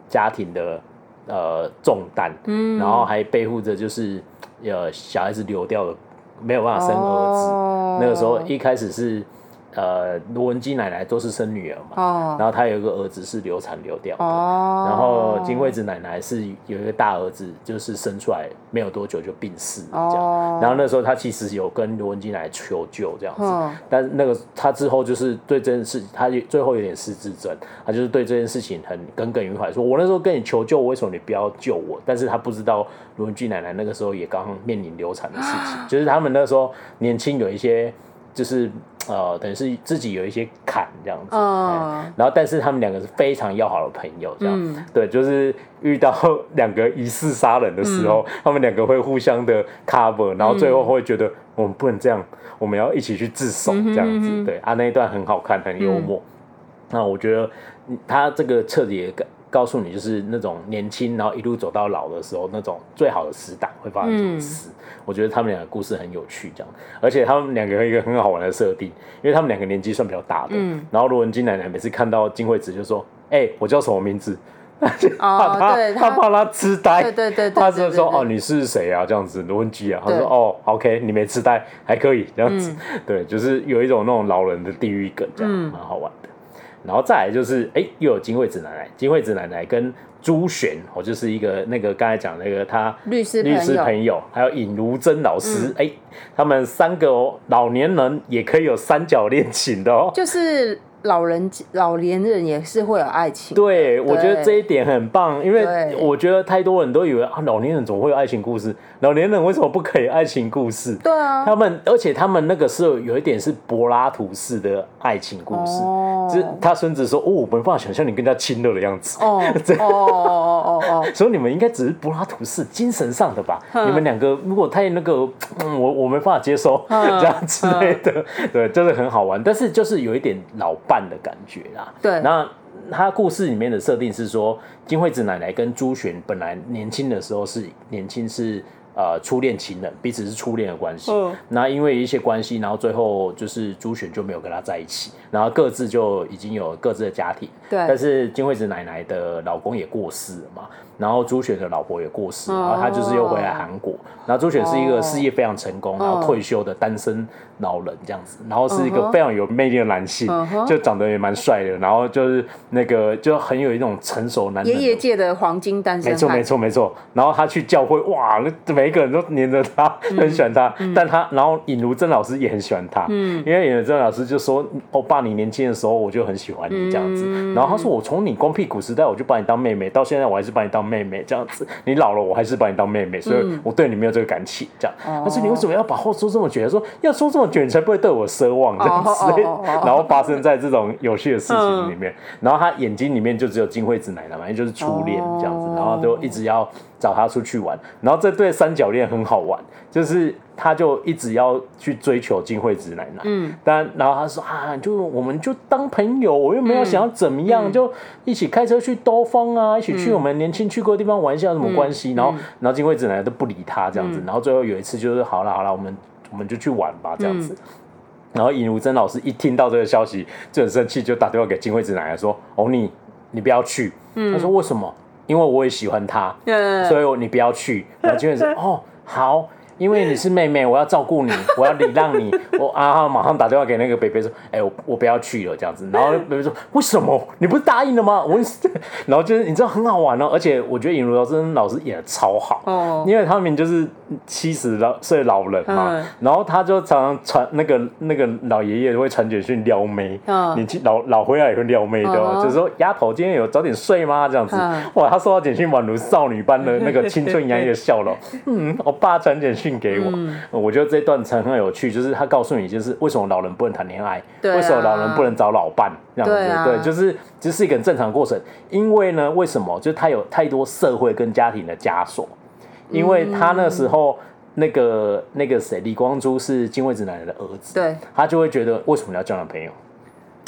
家庭的。呃，重担，嗯，然后还背负着就是，呃，小孩子流掉了，没有办法生儿子。哦、那个时候一开始是。呃，罗文姬奶奶都是生女儿嘛，哦、然后她有一个儿子是流产流掉的，哦、然后金惠子奶奶是有一个大儿子，就是生出来没有多久就病逝这样，哦、然后那时候她其实有跟罗文姬奶奶求救这样子，哦、但那个她之后就是对这件事，她最后有点失智症，她就是对这件事情很耿耿于怀，说我那时候跟你求救，为什么你不要救我？但是她不知道罗文姬奶奶那个时候也刚面临流产的事情，啊、*gasps* 就是他们那时候年轻有一些就是。呃，等于是自己有一些坎这样子，嗯，然后但是他们两个是非常要好的朋友，这样，嗯、对，就是遇到 *laughs* 两个疑似杀人的时候，嗯、他们两个会互相的 cover，然后最后会觉得我们不能这样，我们要一起去自首这样子，嗯、对啊，那一段很好看，很幽默。嗯、那我觉得他这个彻底的告诉你，就是那种年轻然后一路走到老的时候，那种最好的死党会发生什么事。嗯我觉得他们两个故事很有趣，这样，而且他们两个有一个很好玩的设定，因为他们两个年纪算比较大的，嗯，然后罗文姬奶奶每次看到金惠子就说：“哎、欸，我叫什么名字？” *laughs* 怕他，他怕他痴呆，对对对，他就说：“哦，你是谁啊？”这样子，罗文姬啊，他说：“哦，OK，你没痴呆，还可以这样子。” *laughs* 对，就是有一种那种老人的地狱梗，这样蛮好玩的。然后再来就是，哎，又有金惠子奶奶，金惠子奶奶跟。朱璇，哦就是一个那个刚才讲那个他律师律师朋友，还有尹如珍老师，哎、嗯，他们三个哦，老年人也可以有三角恋情的哦，就是。老人老年人也是会有爱情，对，我觉得这一点很棒，因为我觉得太多人都以为啊，老年人怎么会有爱情故事，老年人为什么不可以爱情故事？对啊，他们而且他们那个时候有一点是柏拉图式的爱情故事，哦。就是他孙子说哦，我没办法想象你跟他亲热的样子，哦 *laughs* 哦哦哦哦，所以你们应该只是柏拉图式精神上的吧？你们两个如果太那个，嗯，我我没办法接受这样之类的，对，就是很好玩，但是就是有一点老。伴的感觉啦，对。那他故事里面的设定是说，金惠子奶奶跟朱璇本来年轻的时候是年轻是呃初恋情人，彼此是初恋的关系。嗯。那因为一些关系，然后最后就是朱璇就没有跟他在一起，然后各自就已经有各自的家庭。对。但是金惠子奶奶的老公也过世了嘛。然后朱雪的老婆也过世，然后他就是又回来韩国。然后朱雪是一个事业非常成功，然后退休的单身老人这样子，然后是一个非常有魅力的男性，就长得也蛮帅的，然后就是那个就很有一种成熟男人。爷爷界的黄金单身。没错没错没错。然后他去教会，哇，每一个人都黏着他，很喜欢他。但他然后尹如珍老师也很喜欢他，因为尹如珍老师就说：“欧巴，你年轻的时候我就很喜欢你这样子。”然后他说：“我从你光屁股时代我就把你当妹妹，到现在我还是把你当。”妹妹这样子，你老了我还是把你当妹妹，所以我对你没有这个感情。这样，但是你为什么要把话说这么绝？说要说这么绝，你才不会对我奢望这样子。然后发生在这种有趣的事情里面，然后他眼睛里面就只有金惠子奶奶嘛，也就是初恋这样子，然后就一直要找他出去玩。然后这对三角恋很好玩，就是。他就一直要去追求金惠子奶奶，嗯，但然后他说啊，就我们就当朋友，我又没有想要怎么样，嗯、就一起开车去兜风啊，一起去我们年轻去过的地方玩一下，有什么关系？嗯、然后，然后金惠子奶奶都不理他这样子，嗯、然后最后有一次就是好了好了，我们我们就去玩吧这样子。嗯、然后尹如珍老师一听到这个消息就很生气，就打电话给金惠子奶奶说：“哦，你你不要去。嗯”他说：“为什么？因为我也喜欢他，嗯、所以你不要去。”然后金源说 *laughs* 哦好。因为你是妹妹，我要照顾你，*laughs* 我要礼让你。我啊，马上打电话给那个北北说：“哎、欸，我我不要去了，这样子。”然后北北说：“为什么？你不是答应了吗？”我，*laughs* 然后就是你知道很好玩哦，而且我觉得尹如珍老师演的超好哦，因为他们就是七十老岁老人嘛，嗯、然后他就常常传那个那个老爷爷会传简讯撩妹，嗯、你老老回来也会撩妹的，哦，嗯、就是说丫头今天有早点睡吗？这样子，嗯、哇，他收到简讯宛如少女般的那个青春洋溢的笑容。嗯，我爸传简讯。给我，嗯、我觉得这段才很有趣，就是他告诉你，就是为什么老人不能谈恋爱，啊、为什么老人不能找老伴这样子，对，啊、对，就是这、就是一个很正常的过程。因为呢，为什么？就是他有太多社会跟家庭的枷锁，因为他那时候那个那个谁李光洙是金惠子奶奶的儿子，对，他就会觉得为什么要交男朋友？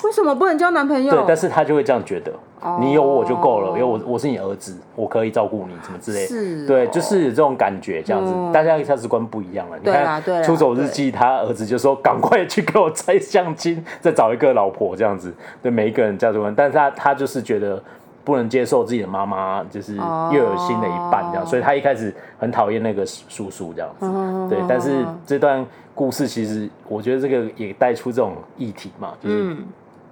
为什么不能交男朋友？对，但是他就会这样觉得，你有我就够了，因为我我是你儿子，我可以照顾你，什么之类的。是，对，就是这种感觉，这样子，大家价值观不一样了。你看《出走日记》，他儿子就说：“赶快去给我摘相亲，再找一个老婆。”这样子，对每一个人价值观，但是他他就是觉得不能接受自己的妈妈就是又有新的一半这样，所以他一开始很讨厌那个叔叔这样子。对，但是这段故事其实我觉得这个也带出这种议题嘛，就是。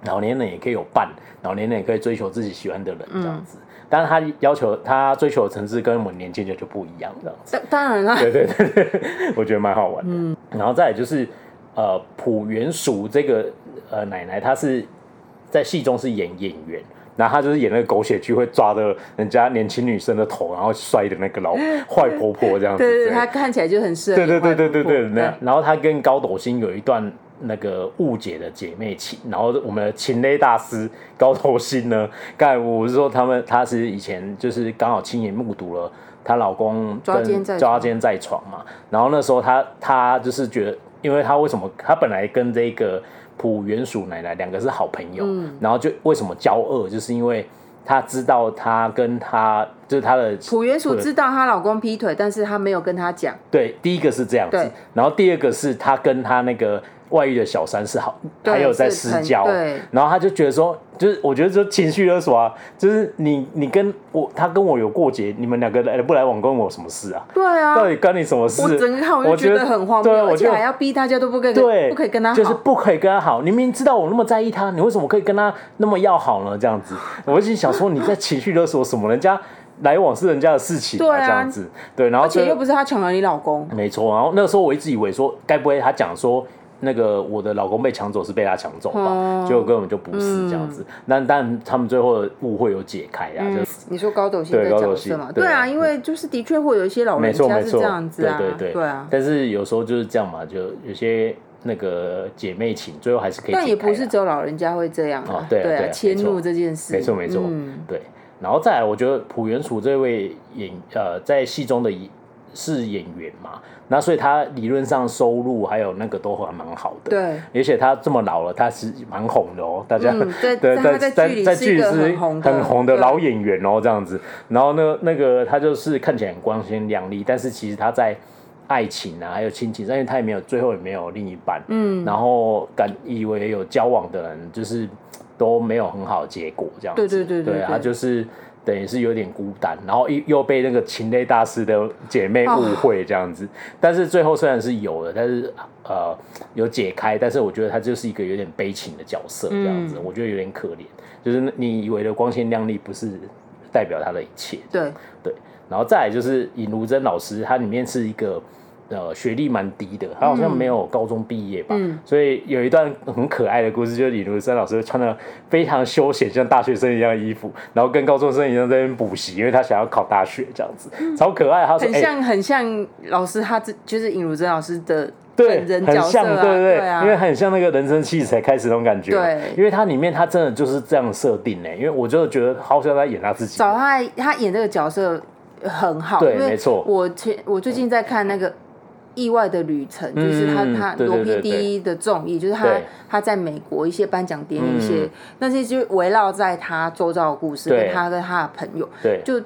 老年人也可以有伴，老年人也可以追求自己喜欢的人，这样子。但是他要求他追求的层次跟我们年轻人就不一样，这样子。当然了，对对对，*laughs* 我觉得蛮好玩的。嗯，然后再来就是呃，朴元淑这个呃奶奶，她是在戏中是演演员，然后她就是演那个狗血剧会抓着人家年轻女生的头，然后摔的那个老 *laughs* 坏婆婆这样子。对对，她看起来就很适合。对对对对对对，那然后她跟高斗星有一段。那个误解的姐妹情，然后我们的情勒大师高头心呢？*laughs* 刚才我是说他们，她是以前就是刚好亲眼目睹了她老公抓奸在抓奸在床嘛，然后那时候她她就是觉得，因为她为什么她本来跟这个朴元淑奶奶两个是好朋友，嗯、然后就为什么交恶，就是因为她知道她跟她就是她的朴元淑知道她老公劈腿，但是她没有跟她讲。对，第一个是这样子，然后第二个是她跟她那个。外遇的小三是好，还有在私交，然后他就觉得说，就是我觉得就情绪勒索啊，就是你你跟我他跟我有过节，你们两个来不来往关我什么事啊？对啊，到底关你什么事？我整个看我就觉得很荒谬，而且还要逼大家都不可以，对，不可以跟他好，就是不可以跟他好。你明明知道我那么在意他，你为什么可以跟他那么要好呢？这样子，*laughs* 我就想说你在情绪勒索什么？人家来往是人家的事情，对啊，这样子，对，然后而且又不是他抢了你老公，没错。然后那个时候我一直以为说，该不会他讲说。那个我的老公被抢走是被他抢走吧？结果根本就不是这样子。那但他们最后的误会有解开啊。就是你说高斗星的角色嘛？对啊，因为就是的确会有一些老人家是这样子啊。对对对啊。但是有时候就是这样嘛，就有些那个姐妹情最后还是可以。但也不是只有老人家会这样啊。对啊，迁怒这件事。没错没错。对。然后再来，我觉得朴元淑这位演呃在戏中的是演员嘛。那所以他理论上收入还有那个都还蛮好的，对，而且他这么老了，他是蛮红的哦，大家对在在在剧里是很红的老演员哦，这样子。然后呢，那个他就是看起来很光鲜亮丽，但是其实他在爱情啊，还有亲情，因为他也没有最后也没有另一半，嗯，然后感以为有交往的人，就是都没有很好的结果，这样子，对对对对，对，他就是。等于是有点孤单，然后又又被那个情类大师的姐妹误会这样子，哦、但是最后虽然是有的，但是呃有解开，但是我觉得他就是一个有点悲情的角色这样子，嗯、我觉得有点可怜，就是你以为的光鲜亮丽不是代表他的一切，对。对，然后再来就是尹如珍老师，他里面是一个。呃，学历蛮低的，他好像没有高中毕业吧，嗯、所以有一段很可爱的故事，就是李如森老师穿的非常休闲，像大学生一样的衣服，然后跟高中生一样在那边补习，因为他想要考大学这样子，超可爱。他说很像、欸、很像老师，他这就是尹如珍老师的对人角色、啊、很像，对对对，对啊、因为很像那个人生七十才开始那种感觉，对，因为它里面他真的就是这样设定呢，因为我就觉得好像在演他自己，找他他演这个角色很好，对，没错。我前我最近在看那个。意外的旅程，就是他他罗 PD 的综艺，就是他他在美国一些颁奖典礼，一些那些就围绕在他周遭的故事，跟他跟他的朋友，就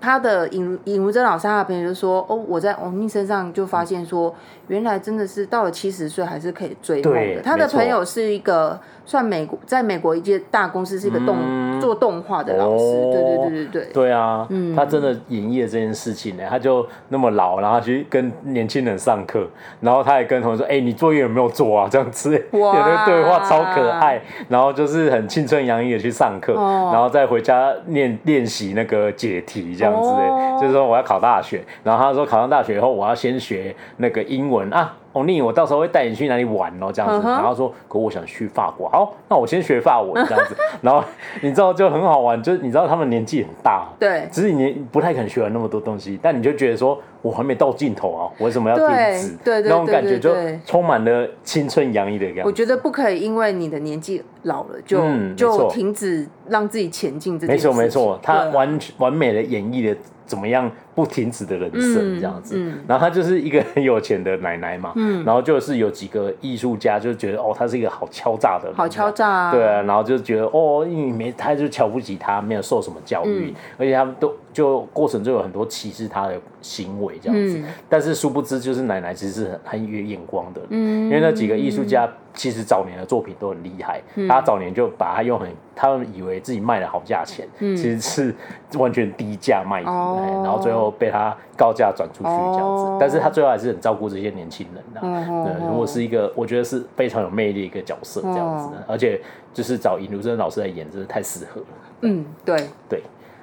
他的尹尹如珍老师他的朋友就说，哦，我在王静身上就发现说，原来真的是到了七十岁还是可以追梦的。他的朋友是一个。算美国，在美国一间大公司是一个动、嗯、做动画的老师，哦、对对对对对。对啊，嗯、他真的演绎了这件事情呢。他就那么老，然后去跟年轻人上课，然后他也跟同学说：“哎、欸，你作业有没有做啊？”这样子，哇 *laughs* 有的对话超可爱，然后就是很青春洋溢的去上课，哦、然后再回家练练习那个解题，这样子，哦、就是说我要考大学，然后他说考上大学以后，我要先学那个英文啊。欧尼，我到时候会带你去哪里玩哦，这样子。然后说，可我想去法国，好，那我先学法文这样子。*laughs* 然后你知道就很好玩，就是你知道他们年纪很大，对，只是你不太可能学完那么多东西，但你就觉得说我还没到尽头啊，我为什么要停止？对，那种感觉就充满了青春洋溢的感觉。我觉得不可以因为你的年纪老了就就停止让自己前进。这件事情。没错没错，他完完美的演绎了怎么样不停止的人生这样子。嗯。嗯、然后她就是一个很有钱的奶奶嘛，嗯、然后就是有几个艺术家就觉得哦，她是一个好敲诈的人，好敲诈、啊，对啊，然后就觉得哦，因为没他就瞧不起她，没有受什么教育，嗯、而且他们都就过程中有很多歧视她的行为这样子。嗯、但是殊不知，就是奶奶其实是很很有眼光的，嗯，因为那几个艺术家。其实早年的作品都很厉害，嗯、他早年就把它用很，他们以为自己卖了好价钱，嗯、其实是完全低价卖的，哦、然后最后被他高价转出去这样子。哦、但是他最后还是很照顾这些年轻人的，哦、对，如果是一个我觉得是非常有魅力的一个角色这样子，哦、而且就是找尹如珍老师来演，真的太适合了。嗯，对对。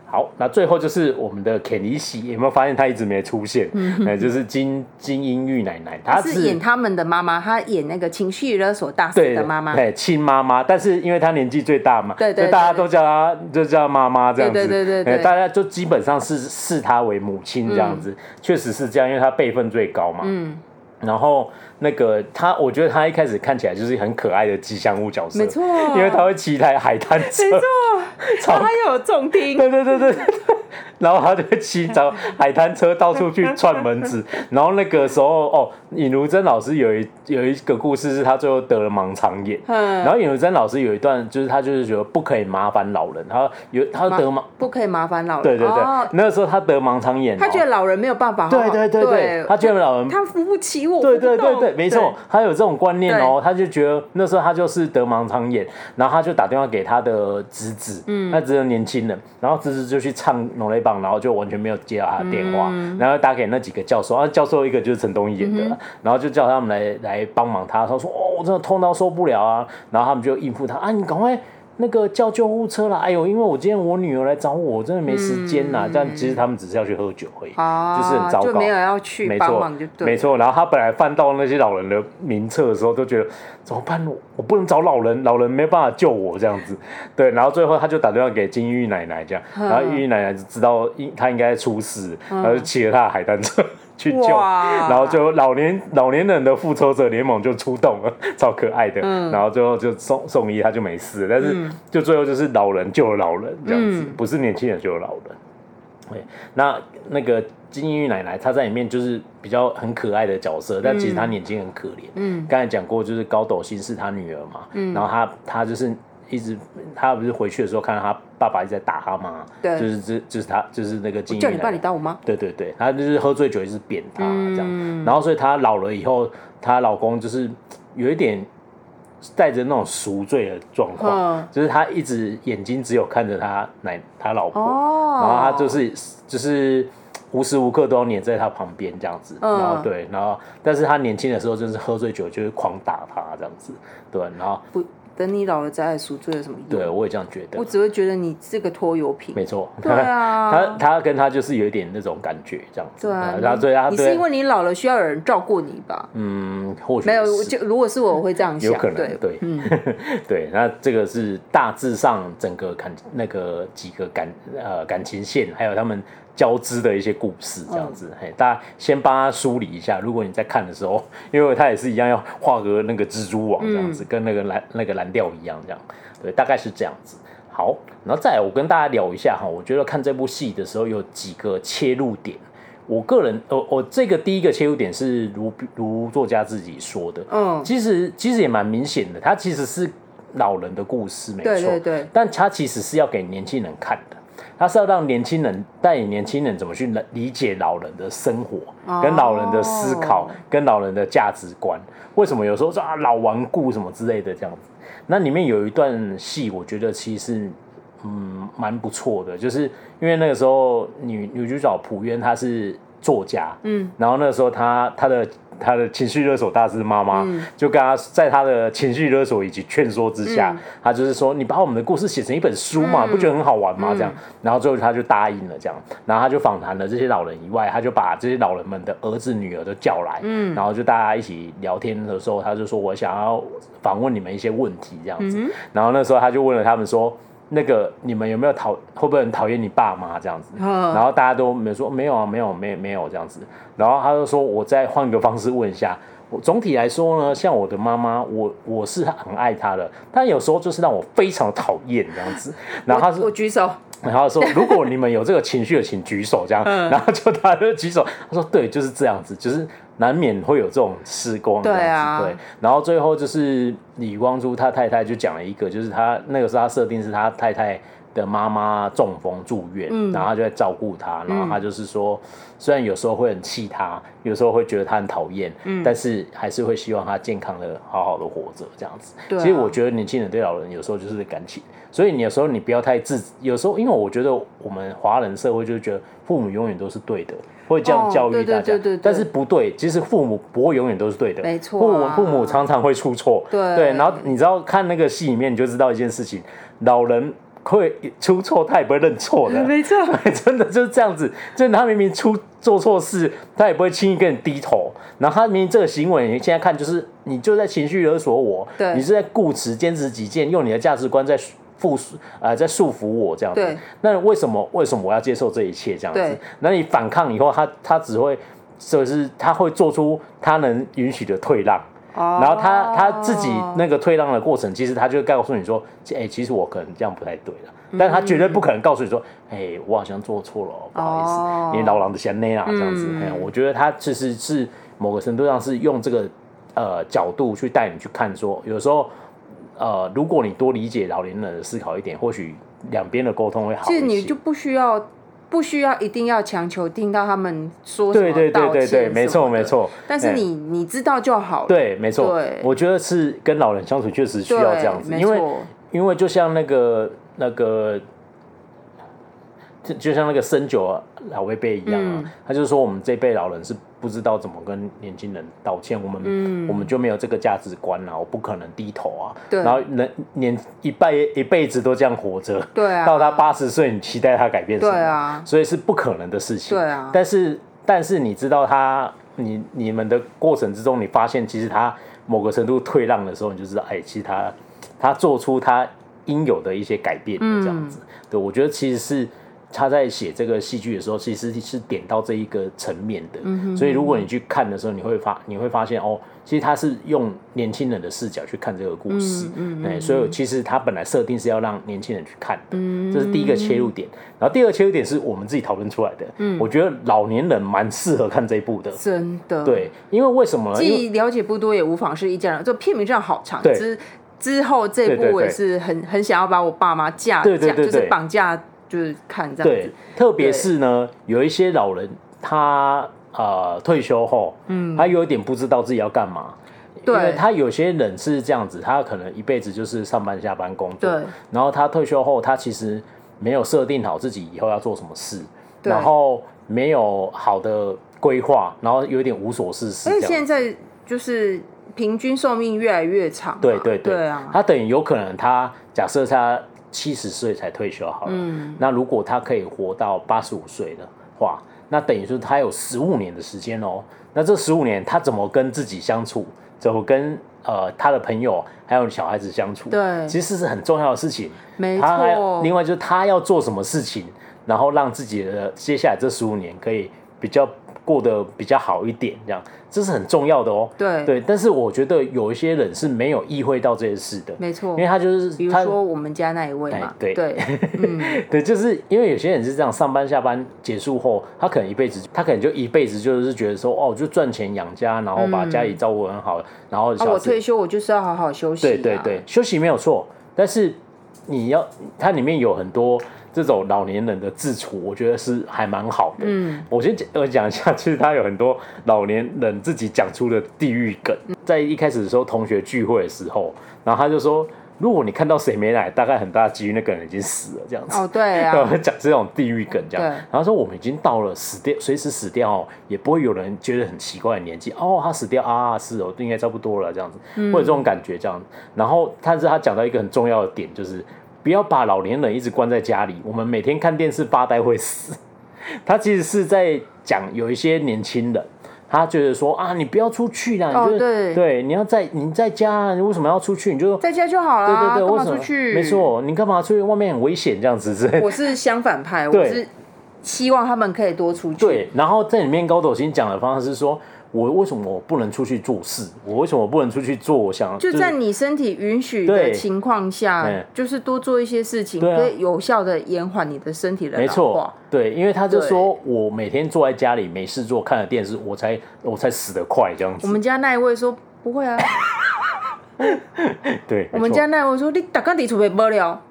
好，那最后就是我们的肯尼西，有没有发现他一直没出现？嗯，就是金金英玉奶奶，她是，是演他们的妈妈，她演那个情绪勒索大师的妈妈，对，亲妈妈。但是因为她年纪最大嘛，对，对，大家都叫她就叫妈妈这样子，对对对，大家就基本上是视她为母亲这样子，确、嗯、实是这样，因为她辈分最高嘛。嗯。然后那个他，我觉得他一开始看起来就是很可爱的吉祥物角色，没错，因为他会骑一台海滩车，没错，超他又有重听，对对对对。然后他就会骑着海滩车到处去串门子，然后那个时候哦，尹如珍老师有一有一个故事是他最后得了盲肠炎，嗯，然后尹如珍老师有一段就是他就是觉得不可以麻烦老人，他有他得盲不可以麻烦老人，对对对，那个时候他得盲肠炎，他觉得老人没有办法，对对对对，他觉得老人他扶不起我，对对对对，没错，他有这种观念哦，他就觉得那时候他就是得盲肠炎，然后他就打电话给他的侄子，嗯，他侄子年轻人，然后侄子就去唱龙雷棒，然后就完全没有接到他的电话，嗯、然后打给那几个教授，啊，教授一个就是陈东义演的，嗯、然后就叫他们来来帮忙他。他说：“哦，我真的痛到受不了啊！”然后他们就应付他啊，你赶快。那个叫救护车啦！哎呦，因为我今天我女儿来找我，我真的没时间呐。但其实他们只是要去喝酒而已，就是很糟糕，就没有要去帮忙就对。没错，然后他本来翻到那些老人的名册的时候，都觉得怎么办？我不能找老人，老人没办法救我这样子。对，然后最后他就打电话给金玉奶奶这样，然后玉玉奶奶知道应他应该出事，然后就骑了他的海滩车。去救，然后就老年老年人的复仇者联盟就出动了，*laughs* 超可爱的。嗯、然后最后就送送医，他就没事。但是就最后就是老人救了老人这样子，嗯、不是年轻人救了老人。对，那那个金玉奶奶她在里面就是比较很可爱的角色，但其实她年纪很可怜。嗯，刚才讲过就是高斗星是她女儿嘛，嗯、然后她她就是。一直他不是回去的时候看到他爸爸一直在打他吗？对，就是这就是他就是那个。叫你爸你打我吗？对对对，他就是喝醉酒一直扁他这样，嗯、然后所以他老了以后，她老公就是有一点带着那种赎罪的状况，嗯、就是他一直眼睛只有看着他奶他老婆，哦、然后他就是就是无时无刻都要黏在他旁边这样子，嗯、然后对，然后但是他年轻的时候就是喝醉酒就是狂打他这样子，对，然后不。等你老了再来赎罪有什么意义？对，我也这样觉得。我只会觉得你是个拖油瓶。没错。对啊。*laughs* 他他跟他就是有一点那种感觉，这样子。对啊。然后对啊，你是因为你老了需要有人照顾你吧？嗯，或许没有。就如果是我，我会这样想。有可能。对。嗯。*laughs* 对，那这个是大致上整个感那个几个感呃感情线，还有他们。交织的一些故事，这样子，嘿，大家先帮他梳理一下。如果你在看的时候，*laughs* 因为他也是一样要画个那个蜘蛛网这样子，跟那个蓝那个蓝调一样，这样，对，大概是这样子。好，然后再来，我跟大家聊一下哈，我觉得看这部戏的时候有几个切入点。我个人，我我这个第一个切入点是如如作家自己说的，嗯，其实其实也蛮明显的，他其实是老人的故事，没错，对对对，但他其实是要给年轻人看的。他是要让年轻人带领年轻人怎么去理解老人的生活，跟老人的思考，跟老人的价值观。为什么有时候说啊老顽固什么之类的这样子？那里面有一段戏，我觉得其实嗯蛮不错的，就是因为那个时候女女主角朴渊她是作家，嗯，然后那个时候她她的。他的情绪勒索大师妈妈就跟他在他的情绪勒索以及劝说之下，嗯、他就是说，你把我们的故事写成一本书嘛，嗯、不觉得很好玩吗？这样，然后最后他就答应了，这样，然后他就访谈了这些老人以外，他就把这些老人们的儿子女儿都叫来，嗯，然后就大家一起聊天的时候，他就说我想要访问你们一些问题这样子，嗯、然后那时候他就问了他们说。那个你们有没有讨会不会很讨厌你爸妈这样子？嗯、然后大家都没有说没有啊，没有没没有这样子。然后他就说，我再换个方式问一下，我总体来说呢，像我的妈妈，我我是很爱她的，但有时候就是让我非常讨厌这样子。然后他是我，我举手，然后说如果你们有这个情绪的，请举手这样。然后就他就举手，他说对，就是这样子，就是难免会有这种失光这样子。对啊，对。然后最后就是李光洙他太太就讲了一个，就是他那个时候他设定是他太太。的妈妈中风住院，嗯、然后他就在照顾他，然后他就是说，嗯、虽然有时候会很气他，有时候会觉得他很讨厌，嗯、但是还是会希望他健康的、好好的活着这样子。啊、其实我觉得年轻人对老人有时候就是感情，所以你有时候你不要太自，有时候因为我觉得我们华人社会就觉得父母永远都是对的，会这样教育大家，但是不对，其实父母不会永远都是对的，没错、啊，父母父母常常会出错，对。对，然后你知道看那个戏里面你就知道一件事情，老人。会出错，他也不会认错的。没错，*laughs* 真的就是这样子。就是他明明出做错事，他也不会轻易跟你低头。然后他明明这个行为，你现在看就是你就在情绪勒索我，对你是在固执、坚持己见，用你的价值观在束呃在束缚我这样子。那为什么为什么我要接受这一切这样子？那你反抗以后，他他只会就是他会做出他能允许的退让。然后他他自己那个退让的过程，其实他就会告诉你说，哎，其实我可能这样不太对了，但他绝对不可能告诉你说，哎，我好像做错了，不好意思，因为老狼的先内啊这样子。我觉得他其实是某个程度上是用这个呃角度去带你去看，说有时候呃，如果你多理解老年人的思考一点，或许两边的沟通会好一些。其实你就不需要。不需要一定要强求听到他们说什么道歉，对对对对，没错没错。但是你你知道就好了。对，没错。我觉得是跟老人相处确实需要这样子，因为因为就像那个那个。就就像那个深九老一辈一样啊，嗯、他就是说我们这辈老人是不知道怎么跟年轻人道歉，我们、嗯、我们就没有这个价值观啊，我不可能低头啊。对然后人年一辈一辈子都这样活着，对啊，到他八十岁，你期待他改变什么？对啊，所以是不可能的事情。对啊，但是但是你知道他，你你们的过程之中，你发现其实他某个程度退让的时候，你就知道，哎，其实他他做出他应有的一些改变，这样子。嗯、对，我觉得其实是。他在写这个戏剧的时候，其实是点到这一个层面的，嗯、所以如果你去看的时候，你会发你会发现哦，其实他是用年轻人的视角去看这个故事，嗯，对，所以其实他本来设定是要让年轻人去看的，嗯、这是第一个切入点。然后第二个切入点是我们自己讨论出来的，嗯，我觉得老年人蛮适合看这一部的，真的，对，因为为什么呢？既了解不多，也无妨是一家人。这片名这样好长，之对。之后这部我也是很很想要把我爸妈架，对对对对。就是绑架。就是看这样子，对，特别是呢，有一些老人，他呃退休后，嗯，他有点不知道自己要干嘛，对，因为他有些人是这样子，他可能一辈子就是上班下班工作，对，然后他退休后，他其实没有设定好自己以后要做什么事，对。然后没有好的规划，然后有点无所事事。所以现在就是平均寿命越来越长，对对对，对啊，他等于有可能他假设他。七十岁才退休好了，嗯，那如果他可以活到八十五岁的话，那等于说他有十五年的时间哦。那这十五年他怎么跟自己相处，怎么跟呃他的朋友还有小孩子相处？对，其实是很重要的事情。没错。他还另外就是他要做什么事情，然后让自己的接下来这十五年可以比较。过得比较好一点，这样这是很重要的哦。对对，但是我觉得有一些人是没有意会到这件事的。没错，因为他就是比如说我们家那一位嘛。对对，对，就是因为有些人是这样，上班下班结束后，他可能一辈子，他可能就一辈子就是觉得说，哦，就赚钱养家，然后把家里照顾很好，然后我退休，我就是要好好休息。对对对，休息没有错，但是你要它里面有很多。这种老年人的自处，我觉得是还蛮好的。嗯，我先讲我讲一下，*laughs* 其实他有很多老年人自己讲出的地狱梗。在一开始的时候，同学聚会的时候，然后他就说：“如果你看到谁没来，大概很大几率那个人已经死了。”这样子。哦，对啊。*laughs* 讲这种地狱梗，这样。对然后说我们已经到了死掉，随时死掉，也不会有人觉得很奇怪的年纪。哦，他死掉啊，是哦，应该差不多了，这样子，会有这种感觉，这样子。然后，但是他讲到一个很重要的点，就是。不要把老年人一直关在家里，我们每天看电视发呆会死。*laughs* 他其实是在讲有一些年轻人，他觉得说啊，你不要出去啦，哦、你就对，对，你要在你在家，你为什么要出去？你就在家就好了。对对对，干嘛出去？没错，你干嘛出去？外面很危险，这样子。*laughs* 我是相反派，我是希望他们可以多出去。对，然后在里面高斗星讲的方式是说，我为什么我不能出去做事？我为什么我不能出去做？我想就在你身体允许的情况下，就是多做一些事情，可以有效的延缓你的身体的。没错，对，因为他就说我每天坐在家里没事做，看了电视，我才我才死得快这样子。我们家那一位说不会啊，*laughs* 对，我们家那一位说你打刚底出没无聊，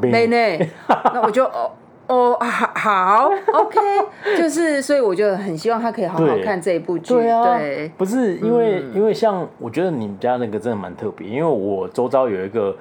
没呢，那我就哦。哦，好，好，*laughs* OK，就是，所以我就很希望他可以好好看这一部剧。对啊，对，不是因为，因为像我觉得你们家那个真的蛮特别，因为我周遭有一个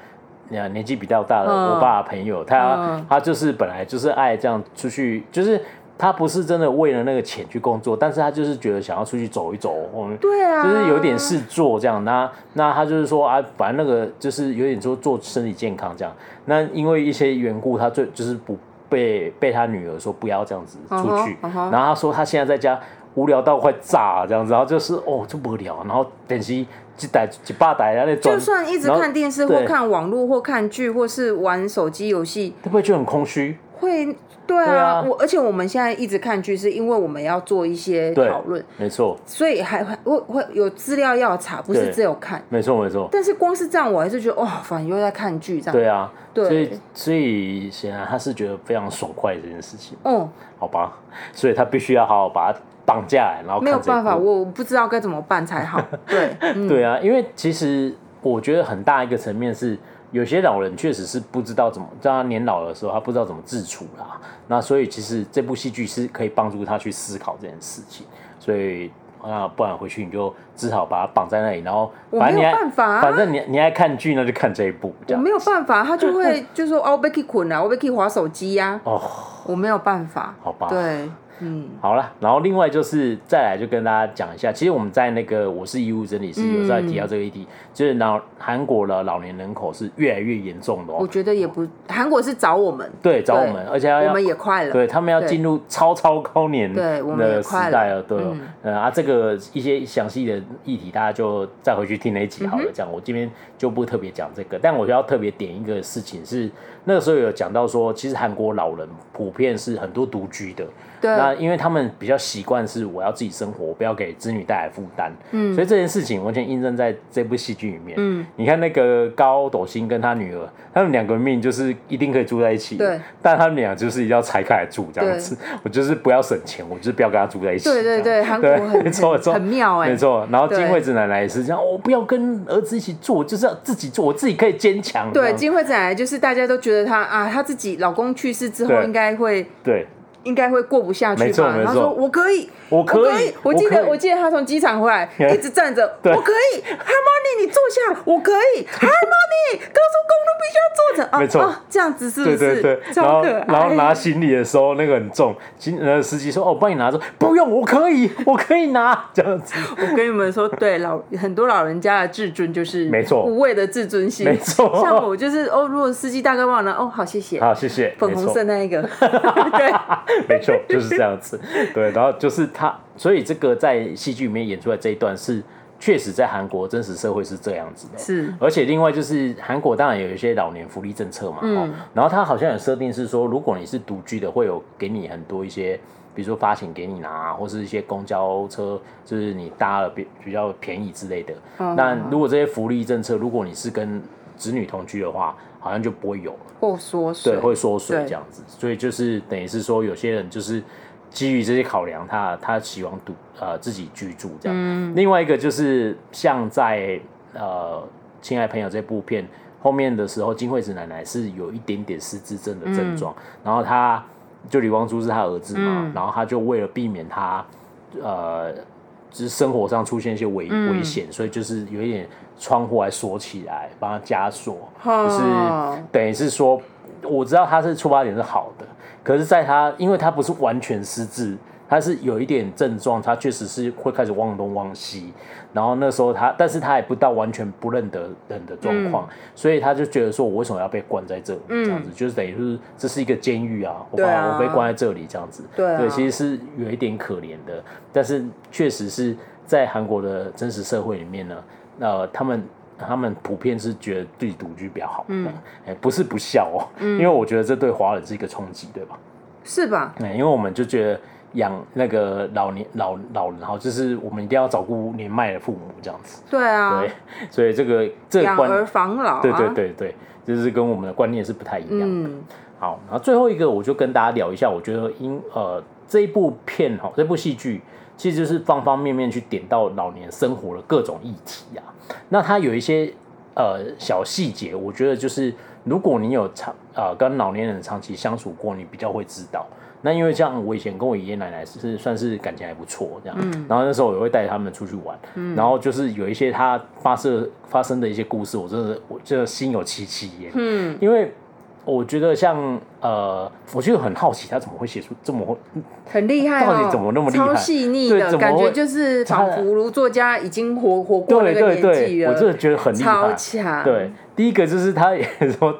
年纪比较大的我爸的朋友，他他就是本来就是爱这样出去，就是他不是真的为了那个钱去工作，但是他就是觉得想要出去走一走，对啊，就是有点事做这样。那那他就是说啊，反正那个就是有点说做身体健康这样。那因为一些缘故，他最就是不。被被他女儿说不要这样子出去，uh huh, uh huh. 然后他说他现在在家无聊到快炸这样子，然后就是哦这么无聊，然后等于几代几百台在那种，就算一直看电视或看网络或看剧或是玩手机游戏，会不会就很空虚？会，对啊，我而且我们现在一直看剧，是因为我们要做一些讨论，没错，所以还会会有资料要查，不是只有看，没错没错。但是光是这样，我还是觉得哇，反正又在看剧这样。对啊，对，所以所以显然他是觉得非常爽快这件事情。嗯，好吧，所以他必须要好好把它绑架来，然后没有办法，我不知道该怎么办才好。对，*laughs* 嗯、对啊，因为其实我觉得很大一个层面是。有些老人确实是不知道怎么，在他年老的时候，他不知道怎么自处啦。那所以其实这部戏剧是可以帮助他去思考这件事情。所以啊，不然回去你就只好把他绑在那里，然后反正你爱，我没有办法啊，反正你你爱看剧，那就看这一部。我没有办法，他就会就说哦，我被可以捆了，我被可以滑手机呀。*laughs* 哦，我没有办法。好吧。对。嗯，好了，然后另外就是再来就跟大家讲一下，其实我们在那个我是医务整理师有在提到这个议题，嗯、就是老韩国的老年人口是越来越严重的。我觉得也不，韩国是找我们，对，找我们，而且要我们也快了，对他们要进入超超高年的时代了，对，嗯，嗯。啊，这个一些详细的议题大家就再回去听那一集好了，这样、我这边就不特别讲这个，但我就要特别点一个事情是，那个时候有讲到说，其实韩国老人普遍是很多独居的。对那因为他们比较习惯是我要自己生活，我不要给子女带来负担，嗯，所以这件事情完全印证在这部戏剧里面。嗯，你看那个高斗星跟他女儿，他们两个命就是一定可以住在一起，对，但他们俩就是一定要拆开来住这样子。*laughs* 我就是不要省钱，我就是不要跟他住在一起。对对对，韩国很 *laughs* 没错，很妙哎，没错。然后金惠子奶奶也是这样，我不要跟儿子一起住，就是要自己住，我自己可以坚强。对，金惠子奶奶就是大家都觉得她啊，她自己老公去世之后应该会对。应该会过不下去吧？他说：“我可以，我可以。我记得，我记得他从机场回来，*laughs* 一直站着。*laughs* 我可以，Harmony，你坐下。我可以，*laughs* Harmony，高速公路必须要坐着。没错，这样子是不是？对对对。然后，然后拿行李的时候，那个很重，行呃，司机说：‘哦，我帮你拿着。’不用，我可以，我可以拿。这样子。我跟你们说，对老很多老人家的自尊就是没错，无谓的自尊心。没错，像我就是哦，如果司机大哥帮我拿，哦，好，谢谢，好，谢谢，粉红色那一个，对。” *laughs* 没错，就是这样子。对，然后就是他，所以这个在戏剧里面演出来这一段是确实在韩国真实社会是这样子的。是，而且另外就是韩国当然有一些老年福利政策嘛，嗯，然后他好像有设定是说，如果你是独居的，会有给你很多一些，比如说发钱给你拿，或是一些公交车，就是你搭了比比较便宜之类的。那如果这些福利政策，如果你是跟子女同居的话，好像就不会有了，或缩水，对，会缩水这样子，所以就是等于是说，有些人就是基于这些考量，他他希望独呃自己居住这样。嗯、另外一个就是像在呃《亲爱朋友》这部片后面的时候，金惠子奶奶是有一点点失智症的症状，嗯、然后他就李光洙是他儿子嘛，嗯、然后他就为了避免他呃。就是生活上出现一些危危险，嗯、所以就是有一点窗户还锁起来，帮他加锁，嗯、就是等于是说，我知道他是出发点是好的，可是在他，因为他不是完全失智。他是有一点症状，他确实是会开始忘东忘西，然后那时候他，但是他也不到完全不认得人的状况，嗯、所以他就觉得说，我为什么要被关在这里？嗯、这样子就是等于是这是一个监狱啊，我把、啊、我被关在这里这样子，对，啊、对，其实是有一点可怜的，但是确实是在韩国的真实社会里面呢，呃，他们他们普遍是觉得自己独居比较好，嗯，哎，不是不孝哦，嗯、因为我觉得这对华人是一个冲击，对吧？是吧？因为我们就觉得。养那个老年老老人哈，就是我们一定要照顾年迈的父母这样子。对啊，对，*laughs* 所以这个这个观养儿防老、啊，对对对对，就是跟我们的观念是不太一样的。嗯、好，然后最后一个我就跟大家聊一下，我觉得因呃这一部片哈，这部戏剧其实就是方方面面去点到老年生活的各种议题啊。那它有一些呃小细节，我觉得就是如果你有长啊、呃、跟老年人长期相处过，你比较会知道。那因为像我以前跟我爷爷奶奶是算是感情还不错这样，嗯、然后那时候我也会带他们出去玩，嗯、然后就是有一些他发生发生的一些故事，我真的我真的心有戚戚焉，嗯，因为我觉得像呃，我就很好奇他怎么会写出这么很厉害、哦，到底怎么那么厉害，超细腻的感觉，就是仿佛如作家已经活活过那个年纪了，对对对，我真的觉得很厉害，超强，对，第一个就是他也 *laughs* 说。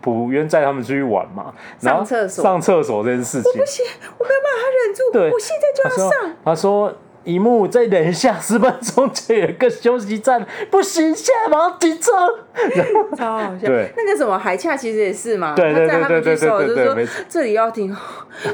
朴渊载他们出去玩嘛，然后上厕所，上厕所这件事情，我不行，我没有办法忍住，对，我现在就要上。他说：“一幕再忍一下，十分钟就有个休息站，不行，现在马上停车。” *laughs* 超好笑。对，那个什么海恰其实也是嘛，对对对对对对，就是说这里要停，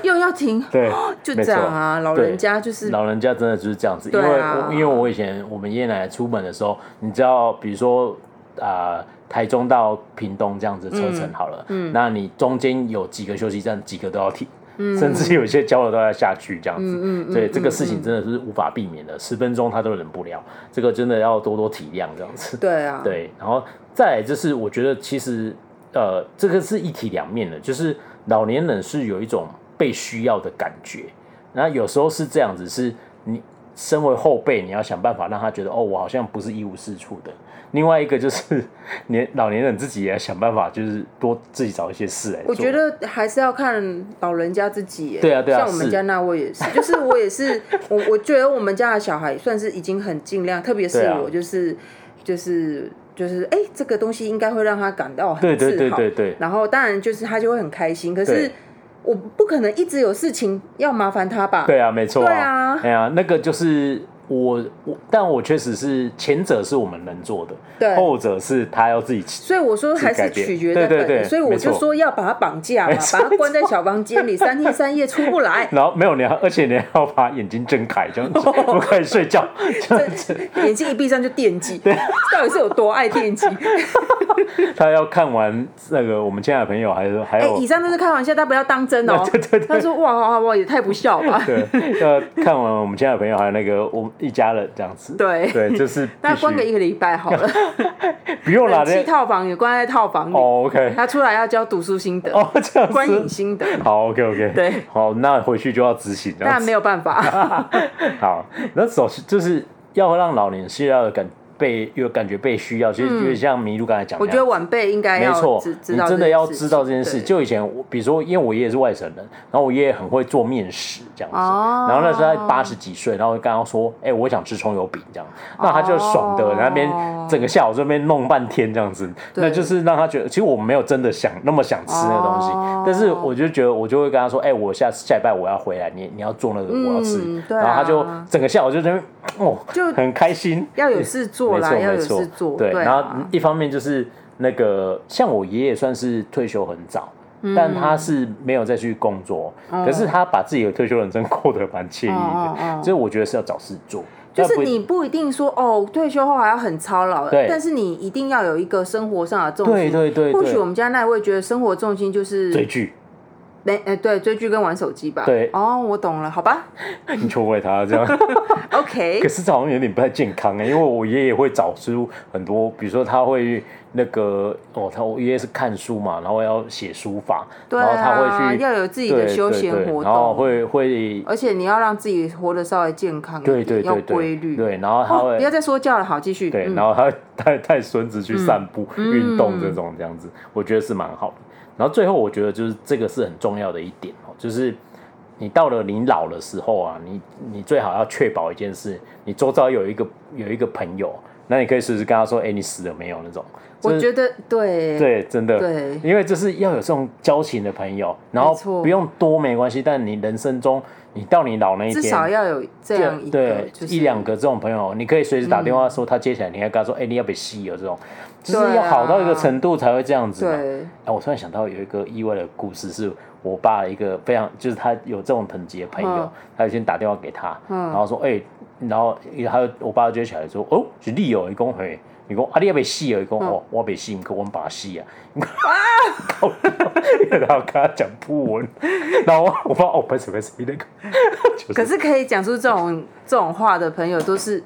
又要停，对，就这样啊。老人家就是老人家，真的就是这样子。因为因为我以前我们爷爷奶奶出门的时候，你知道，比如说啊。台中到屏东这样子车程好了，嗯，嗯，那你中间有几个休息站，几个都要停，嗯，甚至有些交流都要下去这样子，嗯，嗯，所以这个事情真的是无法避免的，十分钟他都忍不了，这个真的要多多体谅这样子，对啊，*laughs* 对，然后再来就是我觉得其实呃这个是一体两面的，就是老年人是有一种被需要的感觉，那有时候是这样子，是你身为后辈，你要想办法让他觉得哦，我好像不是一无是处的。另外一个就是年老年人自己也要想办法，就是多自己找一些事来做。我觉得还是要看老人家自己。对啊，对啊。像我们家那位也是，是 *laughs* 就是我也是，我我觉得我们家的小孩算是已经很尽量，特别是我就是、啊、就是就是哎、欸，这个东西应该会让他感到很自豪。对对对对对。然后当然就是他就会很开心，可是我不可能一直有事情要麻烦他吧？对啊，没错、啊。对啊。哎呀，那个就是。我我，但我确实是前者是我们能做的，对，后者是他要自己。所以我说还是取决在本人，所以我就说要把他绑架嘛，把他关在小房间里三天三夜出不来。*laughs* 然后没有你要，而且你还要把眼睛睁开，这样子不可以睡觉，这样子眼睛一闭上就电击，到底是有多爱电击？*laughs* 他要看完那个我们亲爱的朋友，还是还有？以上都是开玩笑，他不要当真哦。*laughs* 对对对，他说哇哇哇，也太不孝了。对，要看完我们亲爱的朋友，还有那个我。一家人这样子，对对，就是 *laughs* 那关个一个礼拜好了，*laughs* 不用了。七套房也关在套房里。哦，OK。他出来要教读书心得哦，这样子。观影心得。好，OK OK。对，好，那回去就要执行。那没有办法。*laughs* 好，那首先就是要让老年需要的感。被有感觉被需要，其实就像麋鹿刚才讲的，我觉得晚辈应该要没错，你真的要知道这件事。就以前，比如说，因为我爷爷是外省人，然后我爷爷很会做面食这样子，然后那时候他八十几岁，然后我跟他说：“哎，我想吃葱油饼这样。”那他就爽的，那边整个下午这边弄半天这样子，那就是让他觉得，其实我没有真的想那么想吃那个东西，但是我就觉得，我就会跟他说：“哎，我下次下礼拜我要回来，你你要做那个我要吃。”然后他就整个下午就这边哦，就很开心，要有事做。没错没错，对，然后一方面就是那个像我爷爷算是退休很早，但他是没有再去工作，可是他把自己的退休人生过得蛮惬意的，所以我觉得是要找事做。就是你不一定说哦，退休后还要很操劳，但是你一定要有一个生活上的重心。对对对，或许我们家那位觉得生活重心就是追剧。哎，对，追剧跟玩手机吧。对，哦，我懂了，好吧。*laughs* 你错怪他这样。*laughs* OK。*laughs* 可是这好像有点不太健康哎，因为我爷爷会找出很多，比如说他会那个哦，他我爷爷是看书嘛，然后要写书法，对然后他会去要有自己的休闲活动，然后会会，而且你要让自己活得稍微健康一点，对对对，要规律。对，然后他会不要再说教了，好，继续。对，然后他带带孙子去散步、运动这种这样子，我觉得是蛮好的。然后最后，我觉得就是这个是很重要的一点哦，就是你到了你老的时候啊，你你最好要确保一件事，你周遭有一个有一个朋友，那你可以随时跟他说，哎，你死了没有？那种。我觉得对。对，真的。对，因为就是要有这种交情的朋友，然后不用多没关系，但你人生中。你到你老那一天，至少要有这样一个，对，就是、一两个这种朋友，你可以随时打电话说他接起来，你还跟他说，哎、嗯欸，你要被吸有这种，就是要好到一个程度才会这样子嘛。对，哎，我突然想到有一个意外的故事，是我爸一个非常，就是他有这种等级的朋友，嗯、他就先打电话给他，嗯、然后说，哎、欸，然后他我爸就接起来说，哦，是你哦，你讲嘿。你讲啊，你要被戏了？你讲哦，我被戏，可我们把戏啊！*laughs* 啊！然后跟他讲不文，然后我我爸哦，不是不是那个，可是可以讲出这种这种话的朋友都是。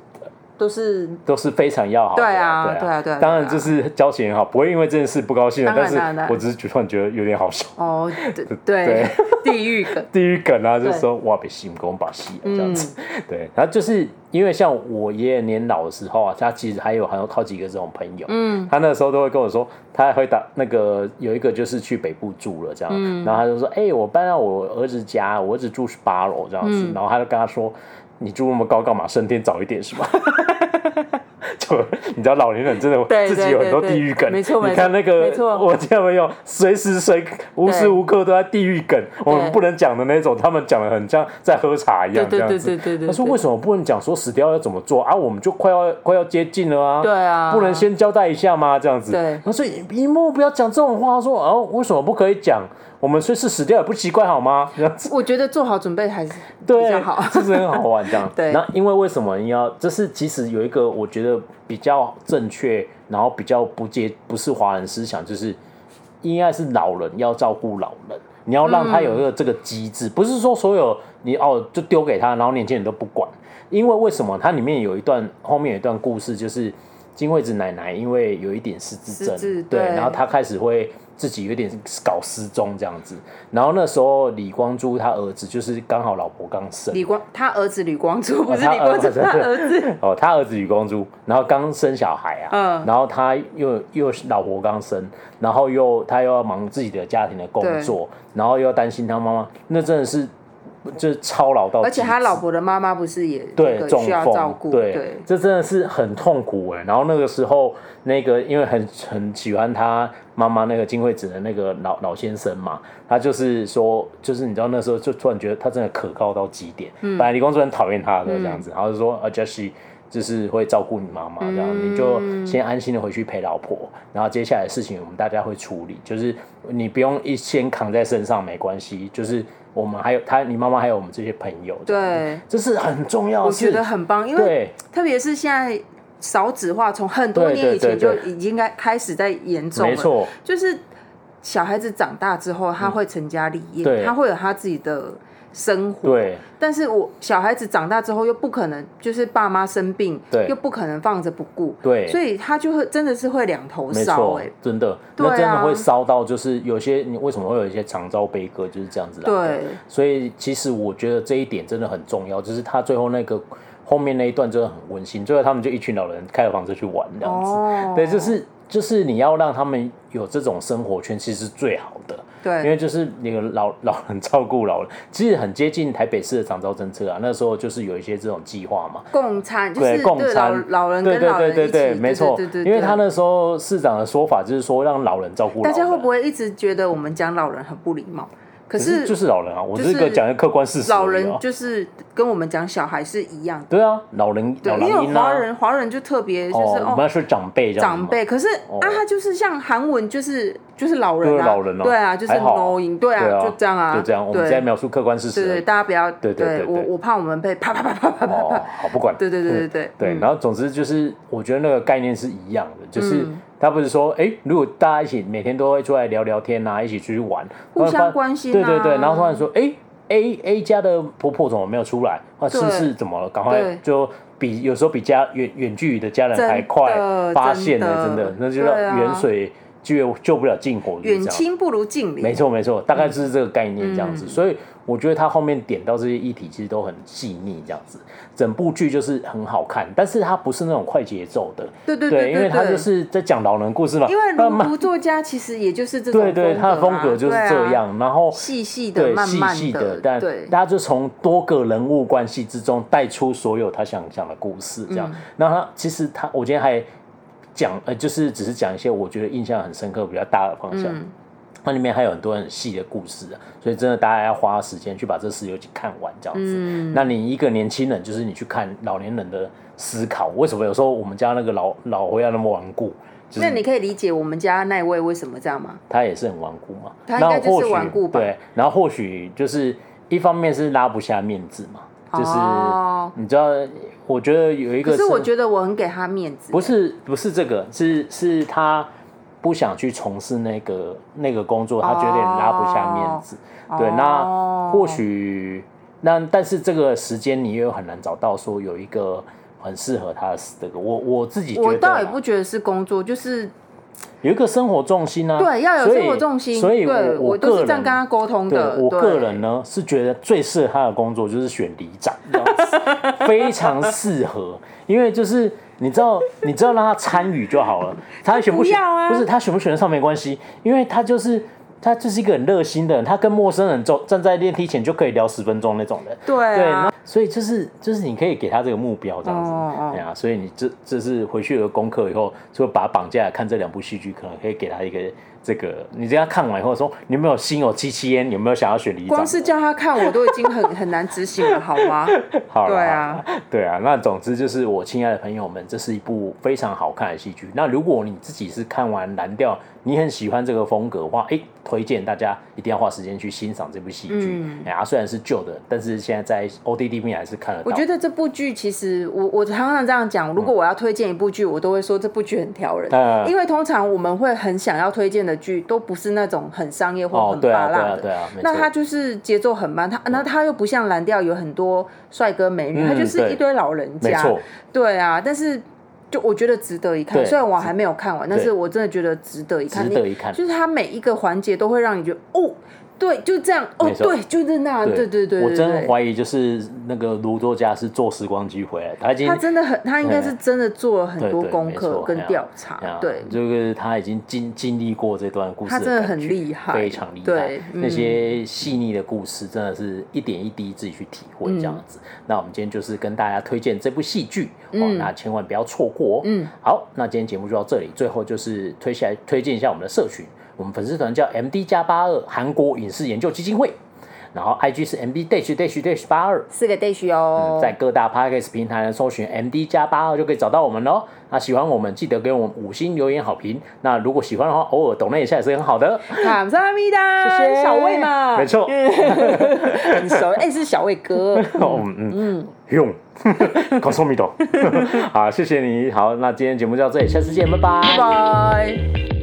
都是都是非常要好的，对啊，对啊，对啊。当然就是交情很好，不会因为这件事不高兴。但是，我只是突然觉得有点好笑。哦，对 *laughs* 对，地狱梗，*laughs* 地狱梗啊，就是说哇，被吸，跟我把戏这样子。对，然后就是因为像我爷爷年老的时候啊，他其实还有还有好几个这种朋友。嗯，他那时候都会跟我说，他还会打那个有一个就是去北部住了这样，然后他就说，哎，我搬到我儿子家，我儿子住十八楼这样子，然后他就跟他说。你住那么高干嘛？升天早一点是吧？*laughs* 就你知道老年人真的自己有很多地狱梗。没错，你看那个，我见没有，随时随无时无刻都在地狱梗。我们不能讲的那种，他们讲的很像在喝茶一样这样子。他说为什么不能讲说死掉要怎么做啊？我们就快要快要接近了啊。对啊。不能先交代一下吗？这样子。对。他说一幕不要讲这种话。说哦，为什么不可以讲？我们随时死掉也不奇怪，好吗？*laughs* 我觉得做好准备还是 *laughs* 比较好，*laughs* 这是很好玩这样。对，那因为为什么你要？这是其实有一个我觉得比较正确，然后比较不接不是华人思想，就是应该是老人要照顾老人，你要让他有一个这个机制，嗯、不是说所有你哦就丢给他，然后年轻人都不管。因为为什么？它里面有一段后面有一段故事，就是金惠子奶奶因为有一点失智症，对，对，然后她开始会。自己有点搞失踪这样子，然后那时候李光洙他儿子就是刚好老婆刚生，李光他儿子李光洙不是李光洙他儿子 *laughs* 哦，他儿子李光洙，然后刚生小孩啊，嗯，然后他又又老婆刚生，然后又他又要忙自己的家庭的工作，然后又要担心他妈妈，那真的是。就是操劳到，而且他老婆的妈妈不是也对需要照顾，对，对这真的是很痛苦哎。然后那个时候，那个因为很很喜欢他妈妈那个金惠子的那个老老先生嘛，他就是说，就是你知道那时候就突然觉得他真的可靠到极点。嗯，本来李光洙很讨厌他的这样子，嗯、然后就说啊，Jessie 就是会照顾你妈妈这样，嗯、你就先安心的回去陪老婆，然后接下来的事情我们大家会处理，就是你不用一先扛在身上没关系，就是。我们还有他，你妈妈还有我们这些朋友，对，这是很重要的。我觉得很棒，因为特别是现在少子化，从很多年以前就已经该开始在严重了。没错，就是小孩子长大之后，他会成家立业，他会有他自己的。生活，对，但是我小孩子长大之后又不可能，就是爸妈生病，对，又不可能放着不顾，对，所以他就会真的是会两头烧，哎，真的，那真的会烧到，就是有些你为什么会有一些长照悲歌，就是这样子来的，对，所以其实我觉得这一点真的很重要，就是他最后那个后面那一段真的很温馨，最后他们就一群老人开了房车去玩这样子，对，就是就是你要让他们有这种生活圈，其实是最好的。对，因为就是那个老老人照顾老人，其实很接近台北市的长照政策啊。那时候就是有一些这种计划嘛，共餐，对，共餐，老人跟老人一起，对对对对，没错。因为他那时候市长的说法就是说让老人照顾老人。大家会不会一直觉得我们讲老人很不礼貌？可是就是老人啊，我这个讲一个客观事实。老人就是跟我们讲小孩是一样的。对啊，老人，对，因为华人华人就特别就是我们要说长辈，长辈。可是啊，他就是像韩文，就是就是老人啊，对啊，就是 knowing，对啊，就这样啊，就这样。我们在描述客观事实。对对，大家不要，对对，我我怕我们被啪啪啪啪啪啪啪。好，不管。对对对对对对。然后总之就是，我觉得那个概念是一样的，就是。他不是说，哎、欸，如果大家一起每天都会出来聊聊天啊，一起出去玩，互相关心、啊，对对对，然后突然说，哎、欸、，A A 家的婆婆怎么没有出来？啊，是不是怎么了？赶快就比有时候比家远远距离的家人还快发现了，真的，真的，那就叫远水救救不了近火，远亲不如近邻，没错没错，大概就是这个概念这样子，嗯、所以。我觉得他后面点到这些议题，其实都很细腻，这样子，整部剧就是很好看，但是它不是那种快节奏的，对对对，因为他就是在讲老人故事嘛。因为卢卢作家其实也就是这种，对对，他的风格就是这样，然后细细的、慢慢的，但大家就从多个人物关系之中带出所有他想讲的故事，这样。那他其实他，我今天还讲，呃，就是只是讲一些我觉得印象很深刻、比较大的方向。那里面还有很多很细的故事啊，所以真的大家要花时间去把这四游记看完这样子。嗯、那你一个年轻人，就是你去看老年人的思考，为什么有时候我们家那个老老回要那么顽固？那你可以理解我们家那位为什么这样吗？他也是很顽固嘛，他应该就是顽固吧？对，然后或许就是一方面是拉不下面子嘛，就是、哦、你知道，我觉得有一个是我觉得我很给他面子，不是不是这个，是是他。不想去从事那个那个工作，他觉得也拉不下面子。Oh. 对，那或许那但是这个时间你又很难找到说有一个很适合他的这个。我我自己觉得我倒也不觉得是工作，就是有一个生活重心啊。对，要有生活重心。所以，所以我，我都是这样跟他沟通的。我个人呢是觉得最适合他的工作就是选里长，*laughs* 非常适合，因为就是。你知道，你知道让他参与就好了。他选不选不是他选不选得上没关系，因为他就是他就是一个很热心的人，他跟陌生人走站在电梯前就可以聊十分钟那种人。对、啊、对，那所以就是就是你可以给他这个目标这样子，对啊。所以你这这是回去有功课以后，就把他绑架来看这两部戏剧，可能可以给他一个。这个你这样看完以后说，你有没有心有戚戚焉？有没有想要选里长？光是叫他看，我都已经很很难执行了，好吗？*laughs* 好，对啊，对啊。那总之就是，我亲爱的朋友们，这是一部非常好看的戏剧。那如果你自己是看完蓝调，你很喜欢这个风格的话，哎，推荐大家一定要花时间去欣赏这部戏剧。嗯，哎呀，虽然是旧的，但是现在在 O D D 面还是看得到。我觉得这部剧其实，我我常常这样讲，如果我要推荐一部剧，我都会说这部剧很挑人，嗯，因为通常我们会很想要推荐的剧，都不是那种很商业或很巴辣的。哦，对啊，对啊，对啊，那他就是节奏很慢，他那他又不像蓝调有很多帅哥美女，他就是一堆老人家。对啊，但是。就我觉得值得一看，虽然我还没有看完，但是我真的觉得值得一看。值得一看，就是它每一个环节都会让你觉得哦。对，就这样哦，对，就是那样，对对对。我真的怀疑，就是那个卢作家是坐时光机回来，他已经他真的很，他应该是真的做了很多功课跟调查，对，就是他已经经经历过这段故事，他真的很厉害，非常厉害。对，那些细腻的故事，真的是一点一滴自己去体会这样子。那我们今天就是跟大家推荐这部戏剧，哦，那千万不要错过哦。嗯，好，那今天节目就到这里，最后就是推下来推荐一下我们的社群。我们粉丝团叫 M D 加八二韩国影视研究基金会，然后 I G 是 M B dash dash dash 八二四个 dash 哦、嗯，在各大 Podcast 平台搜寻 M D 加八二就可以找到我们喽。那喜欢我们记得给我们五星留言好评。那如果喜欢的话，偶尔抖那一下也是很好的。感谢咪哒，谢谢小魏嘛，没错，*laughs* 很熟，哎，是小魏哥。嗯 *laughs* 嗯嗯，用，感谢咪哒，*laughs* 好，谢谢你。好，那今天节目就到这里，下次见，拜拜，拜拜。